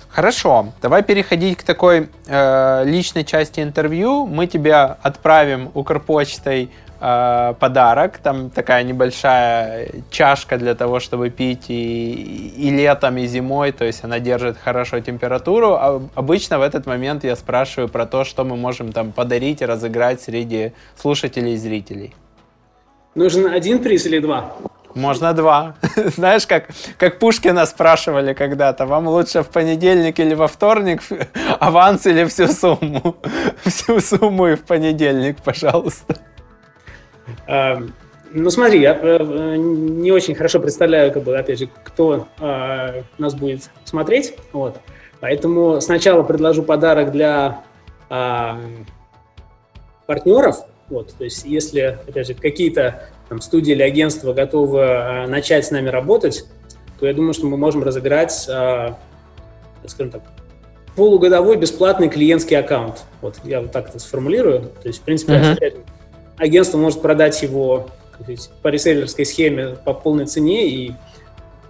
Хорошо, давай переходить к такой э, личной части интервью. Мы тебя отправим Укрпочтой э, подарок. Там такая небольшая чашка для того, чтобы пить и, и летом, и зимой. То есть она держит хорошо температуру. А обычно в этот момент я спрашиваю про то, что мы можем там подарить и разыграть среди слушателей и зрителей. Нужен один приз или два? Можно два. <laughs> Знаешь, как, как Пушкина спрашивали когда-то, вам лучше в понедельник или во вторник <laughs> аванс или всю сумму? <laughs> Всю сумму и в понедельник, пожалуйста. Ну смотри, я э, не очень хорошо представляю, как бы, опять же, кто э, нас будет смотреть, вот. Поэтому сначала предложу подарок для э, партнеров, вот. То есть, если, опять же, какие-то там, студии или агентства готовы э, начать с нами работать, то я думаю, что мы можем разыграть, э, скажем так, полугодовой бесплатный клиентский аккаунт. Вот я вот так это сформулирую. То есть, в принципе, uh-huh агентство может продать его сказать, по реселлерской схеме по полной цене и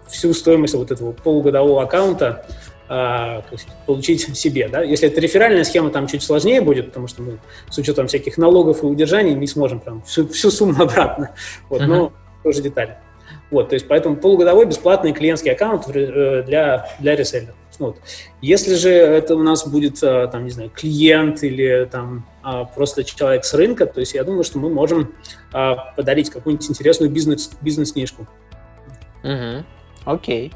всю стоимость вот этого полугодового аккаунта а, получить себе. Да? Если это реферальная схема, там чуть сложнее будет, потому что мы с учетом всяких налогов и удержаний не сможем прям всю, всю сумму <laughs> обратно. Вот, uh-huh. Но тоже детали. Вот, то есть поэтому полугодовой бесплатный клиентский аккаунт э, для, для реселлера. Вот. Если же это у нас будет, э, там, не знаю, клиент или там а, просто человек с рынка, то есть я думаю, что мы можем а, подарить какую-нибудь интересную бизнес, бизнес-книжку. Угу. Окей.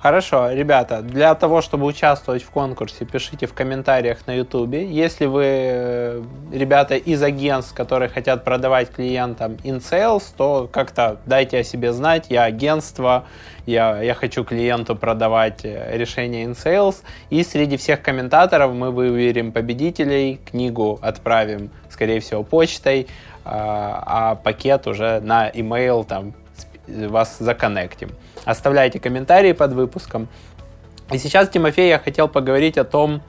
Хорошо, ребята, для того, чтобы участвовать в конкурсе, пишите в комментариях на YouTube. Если вы э, ребята из агентств, которые хотят продавать клиентам InSales, то как-то дайте о себе знать. Я агентство, я, я хочу клиенту продавать э, решение InSales. И среди всех комментаторов мы выберем победителей, книгу отправим, скорее всего, почтой, а, а пакет уже на email там вас законнектим. Оставляйте комментарии под выпуском. И сейчас, Тимофей, я хотел поговорить о том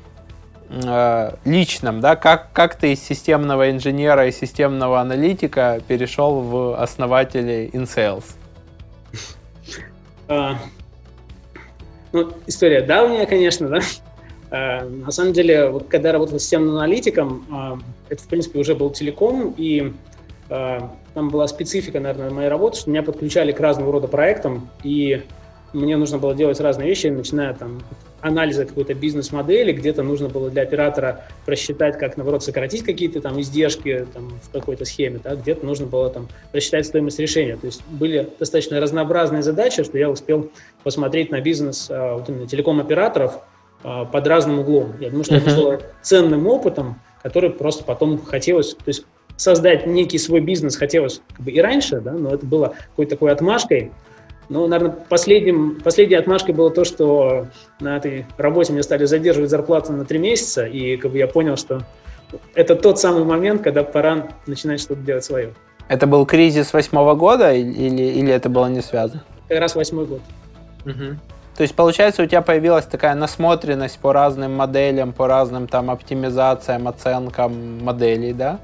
э, личном, да, как, как ты из системного инженера и системного аналитика перешел в основателей InSales? А, ну, история давняя, конечно, да. А, на самом деле, вот когда работал системным аналитиком, а, это, в принципе, уже был телеком, и там была специфика, наверное, моей работы, что меня подключали к разного рода проектам, и мне нужно было делать разные вещи, начиная там анализа какой-то бизнес-модели, где-то нужно было для оператора просчитать, как, наоборот, сократить какие-то там издержки там, в какой-то схеме, да, где-то нужно было там просчитать стоимость решения. То есть были достаточно разнообразные задачи, что я успел посмотреть на бизнес а, вот именно телеком-операторов а, под разным углом. Я думаю, что uh-huh. это было ценным опытом, который просто потом хотелось, то есть создать некий свой бизнес хотелось как бы и раньше, да, но это было какой-то такой отмашкой. Но, наверное, последним, последней отмашкой было то, что на этой работе мне стали задерживать зарплату на три месяца, и как бы я понял, что это тот самый момент, когда пора начинать что-то делать свое. Это был кризис восьмого года или, или это было не связано? Как раз восьмой год. Угу. То есть, получается, у тебя появилась такая насмотренность по разным моделям, по разным там оптимизациям, оценкам моделей, да?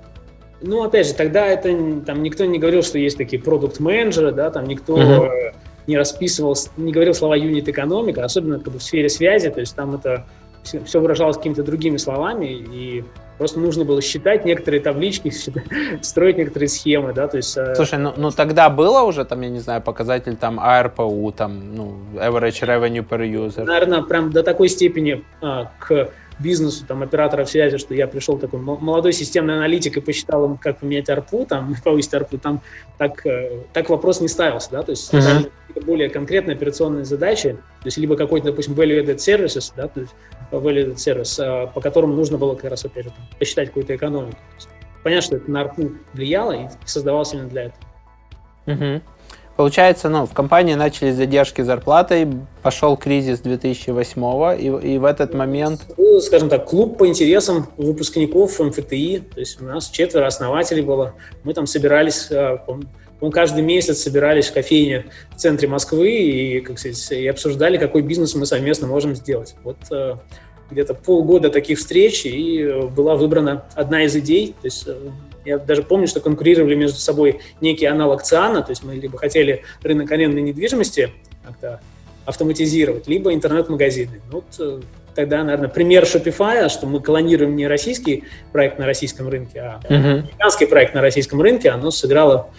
Ну, опять же, тогда это там никто не говорил, что есть такие продукт-менеджеры, да, там никто uh-huh. не расписывал, не говорил слова юнит экономика, особенно как бы, в сфере связи, то есть там это все, все выражалось какими-то другими словами, и просто нужно было считать некоторые таблички, <laughs> строить некоторые схемы, да, то есть... Э, Слушай, ну, ну тогда было уже, там, я не знаю, показатель там ARPU, там, ну, Average Revenue per User? Наверное, прям до такой степени а, к бизнесу, там, операторов связи, что я пришел такой молодой системный аналитик и посчитал им, как поменять арпу, там, <laughs> повысить арпу, там так, э, так вопрос не ставился, да, то есть uh-huh. более конкретные операционные задачи, то есть либо какой-то, допустим, value-added services, да, то есть value-added сервис, а, по которому нужно было как раз, опять же, там, посчитать какую-то экономику. Понятно, что это на арпу влияло и создавалось именно для этого. Uh-huh. Получается, ну, в компании начались задержки зарплатой, пошел кризис 2008 и, и в этот момент... Ну, скажем так, клуб по интересам выпускников МФТИ, то есть у нас четверо основателей было, мы там собирались, э, по каждый месяц собирались в кофейне в центре Москвы и, как сказать, и обсуждали, какой бизнес мы совместно можем сделать. Вот э, где-то полгода таких встреч, и была выбрана одна из идей, то есть Я даже помню, что конкурировали между собой некий аналог ЦИАНа, то есть мы либо хотели рынок арендной недвижимости как-то автоматизировать, либо интернет-магазины. Ну, вот э, тогда, наверное, пример Shopify, что мы клонируем не российский проект на российском рынке, а uh-huh. американский проект на российском рынке, оно сыграло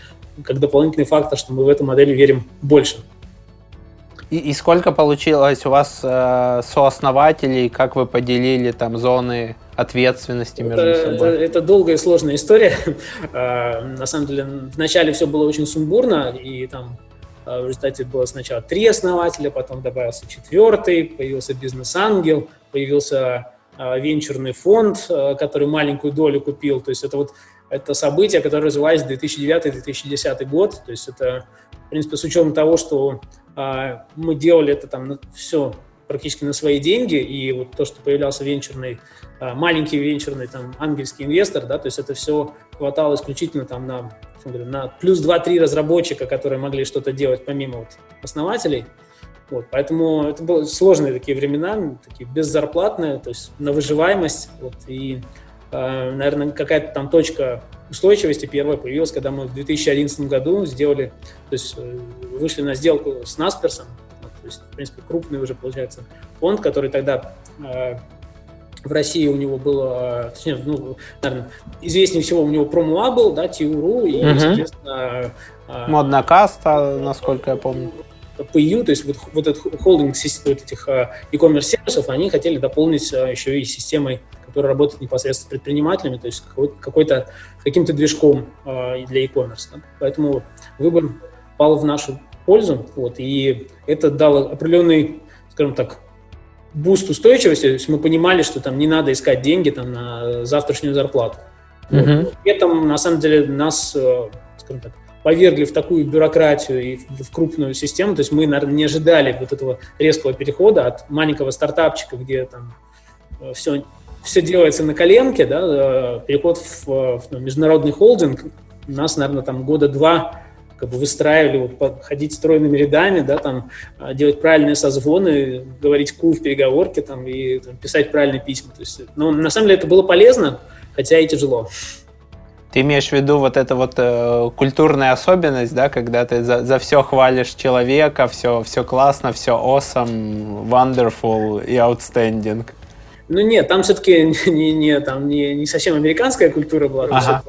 как дополнительный фактор, что мы в эту модель верим больше. И, и сколько получилось у вас э, сооснователей, как вы поделили там зоны ответственности между это, собой? Это, это долгая и сложная история. <laughs> А, на самом деле, вначале все было очень сумбурно, и там а, в результате было сначала три основателя, потом добавился четвертый, появился бизнес-ангел, появился а, венчурный фонд, который маленькую долю купил. То есть это вот это событие, которое развивалось 2009-2010 год. То есть это, в принципе, с учетом того, что мы делали это там все практически на свои деньги, и вот то, что появлялся венчурный, маленький венчурный там ангельский инвестор, да, то есть это все хватало исключительно там на, на плюс 2-3 разработчика, которые могли что-то делать помимо вот основателей. Вот, поэтому это были сложные такие времена, такие беззарплатные, то есть на выживаемость. Вот, и, э, наверное, какая-то там точка устойчивости первая появилась, когда мы в 2011 году сделали, то есть э, вышли на сделку с Насперсом, то есть, в принципе, крупный уже, получается, фонд, который тогда э, в России у него было, ну, наверное, известнее всего у него промуа был, да, Тиуру, и, угу. соответственно... Э, Модная каста, насколько я помню. PU, то есть вот, вот этот холдинг вот этих e-commerce сервисов, они хотели дополнить еще и системой который работает непосредственно с предпринимателями, то есть какой-то, каким-то движком для e-commerce. Да? Поэтому выбор пал в нашу пользу, вот, и это дало определенный, скажем так, boost устойчивости, то есть мы понимали, что там не надо искать деньги там, на завтрашнюю зарплату. Uh-huh. Вот. При этом, на самом деле, нас, э, скажем так, повергли в такую бюрократию и в крупную систему, то есть мы, наверное, не ожидали вот этого резкого перехода от маленького стартапчика, где там э, все все делается на коленке, да, э, переход в, в международный холдинг, у нас, наверное, там года два как бы выстраивали, вот, ходить стройными рядами, да, там, а, делать правильные созвоны, говорить ку в переговорке там, и там, писать правильные письма. То есть, ну, на самом деле это было полезно, хотя и тяжело. Ты имеешь в виду вот эту вот э, культурная особенность, да, когда ты за, за все хвалишь человека, все, все классно, все awesome, wonderful и outstanding. Ну нет, там все-таки <laughs> не, не, там не, не совсем американская культура была, ага.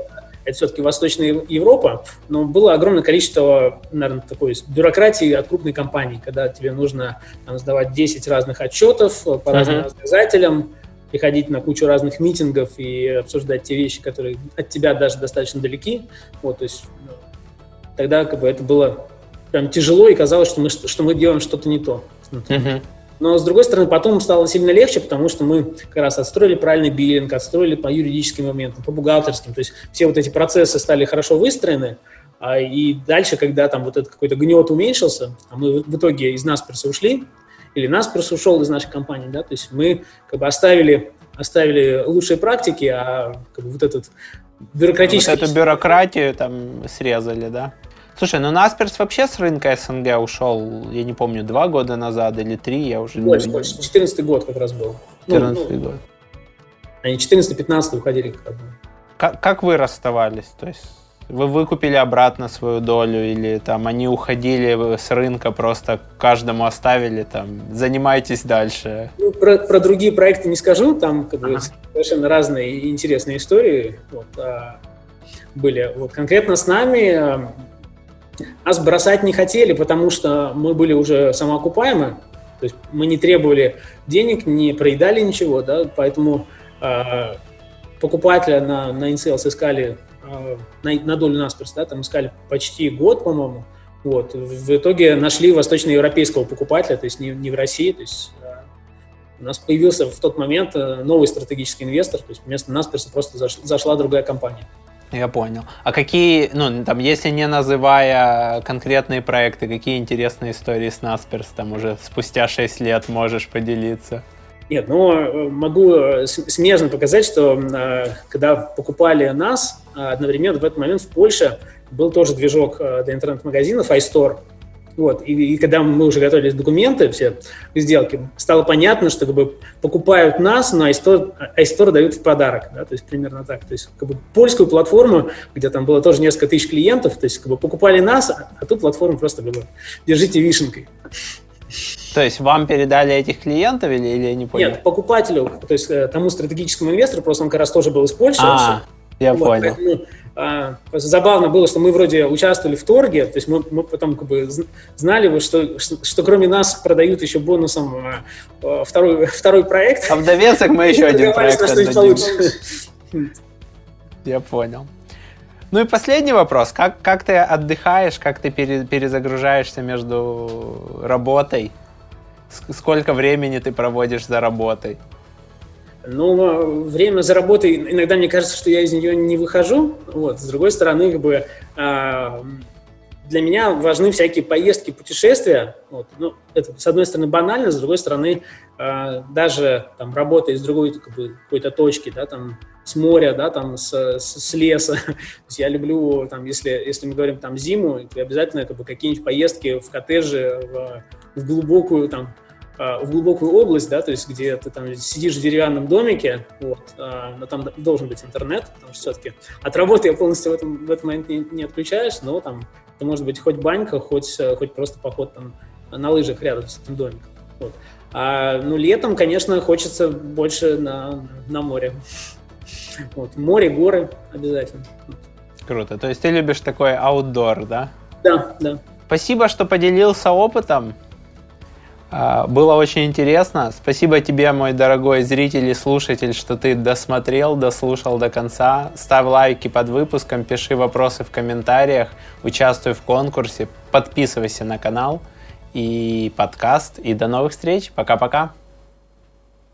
Это все-таки Восточная Европа, но было огромное количество, наверное, такой бюрократии от крупной компании, когда тебе нужно там, сдавать 10 разных отчетов по uh-huh. разным показателям, приходить на кучу разных митингов и обсуждать те вещи, которые от тебя даже достаточно далеки. Вот, то есть ну, тогда как бы это было прям тяжело и казалось, что мы, что мы делаем что-то не то. Uh-huh. Но, с другой стороны, потом стало сильно легче, потому что мы как раз отстроили правильный биллинг, отстроили по юридическим моментам, по бухгалтерским. То есть все вот эти процессы стали хорошо выстроены, а, и дальше, когда там вот этот какой-то гнет уменьшился, а мы в итоге из Насперса ушли, или Насперс ушел из нашей компании, да, то есть мы как бы оставили, оставили лучшие практики, а как бы вот этот бюрократический... Вот эту бюрократию там срезали, да? Слушай, ну Насперс вообще с рынка СНГ ушел, я не помню, два года назад или три, я уже больше, не больше. 14 год как раз был. 14 ну, ну, год. Они 14-15 уходили как бы. Как, как вы расставались? То есть вы выкупили обратно свою долю или там они уходили с рынка, просто каждому оставили, там, занимайтесь дальше? Ну, про, про другие проекты не скажу, там как ага. бы, совершенно разные интересные истории вот, а, были. Вот, конкретно с нами нас бросать не хотели, потому что мы были уже самоокупаемы, то есть мы не требовали денег, не проедали ничего, да, поэтому э, покупателя на, на InSales искали э, на, на долю Насперс, да, там искали почти год, по-моему, вот, в итоге нашли восточноевропейского покупателя, то есть не, не в России, то есть э, у нас появился в тот момент новый стратегический инвестор, то есть вместо Насперса просто заш, зашла другая компания. Я понял. А какие, ну, там, если не называя конкретные проекты, какие интересные истории с Насперс там уже спустя 6 лет можешь поделиться? Нет, ну, э, могу э, смежно показать, что э, когда покупали нас, одновременно в этот момент в Польше был тоже движок для интернет-магазинов iStore. Вот. И, и когда мы уже готовили документы, все сделки, стало понятно, что как бы, покупают нас, но iStore, iStore дают в подарок. Да? То есть примерно так. То есть как бы, польскую платформу, где там было тоже несколько тысяч клиентов, то есть как бы, покупали нас, а тут платформу просто как бы, держите вишенкой. То есть вам передали этих клиентов или, или я не понял? Нет, покупателю, то есть э, тому стратегическому инвестору, просто он как раз тоже был из Польши. А, я вот, понял. Поэтому, а, забавно было, что мы вроде участвовали в торге, то есть мы, мы потом как бы знали, что, что, что кроме нас продают еще бонусом а, а, второй, <laughs> второй проект. А в довесок мы еще <laughs> один проект отдадим. Я понял. Ну и последний вопрос. Как, как ты отдыхаешь, как ты перезагружаешься между работой? Сколько времени ты проводишь за работой? Ну, время за работой, иногда мне кажется, что я из нее не выхожу. Вот. С другой стороны, как бы, а, для меня важны всякие поездки, путешествия. Вот. Ну, это, с одной стороны, банально, с другой стороны, а, даже там, работа из другой как бы, какой-то точки, да, там, с моря, да, там, с, с, с леса. <laughs> я люблю, там, если, если мы говорим там зиму, то обязательно как бы, какие-нибудь поездки в коттедже, в, в глубокую там, в глубокую область, да, то есть где ты там сидишь в деревянном домике, вот, а, но там должен быть интернет, потому что все-таки от работы я полностью в, этом, в этот момент не, не отключаюсь, но там это может быть хоть банька, хоть, хоть просто поход там на лыжах рядом с этим домиком. Вот. А, ну, летом, конечно, хочется больше на, на море. <laughs> Вот. Море, горы обязательно. Круто. То есть ты любишь такой аутдор, да? Да, да. Спасибо, что поделился опытом. А, было очень интересно. Спасибо тебе, мой дорогой зритель и слушатель, что ты досмотрел, дослушал до конца. Ставь лайки под выпуском, пиши вопросы в комментариях, участвуй в конкурсе, подписывайся на канал и подкаст. И до новых встреч. Пока-пока.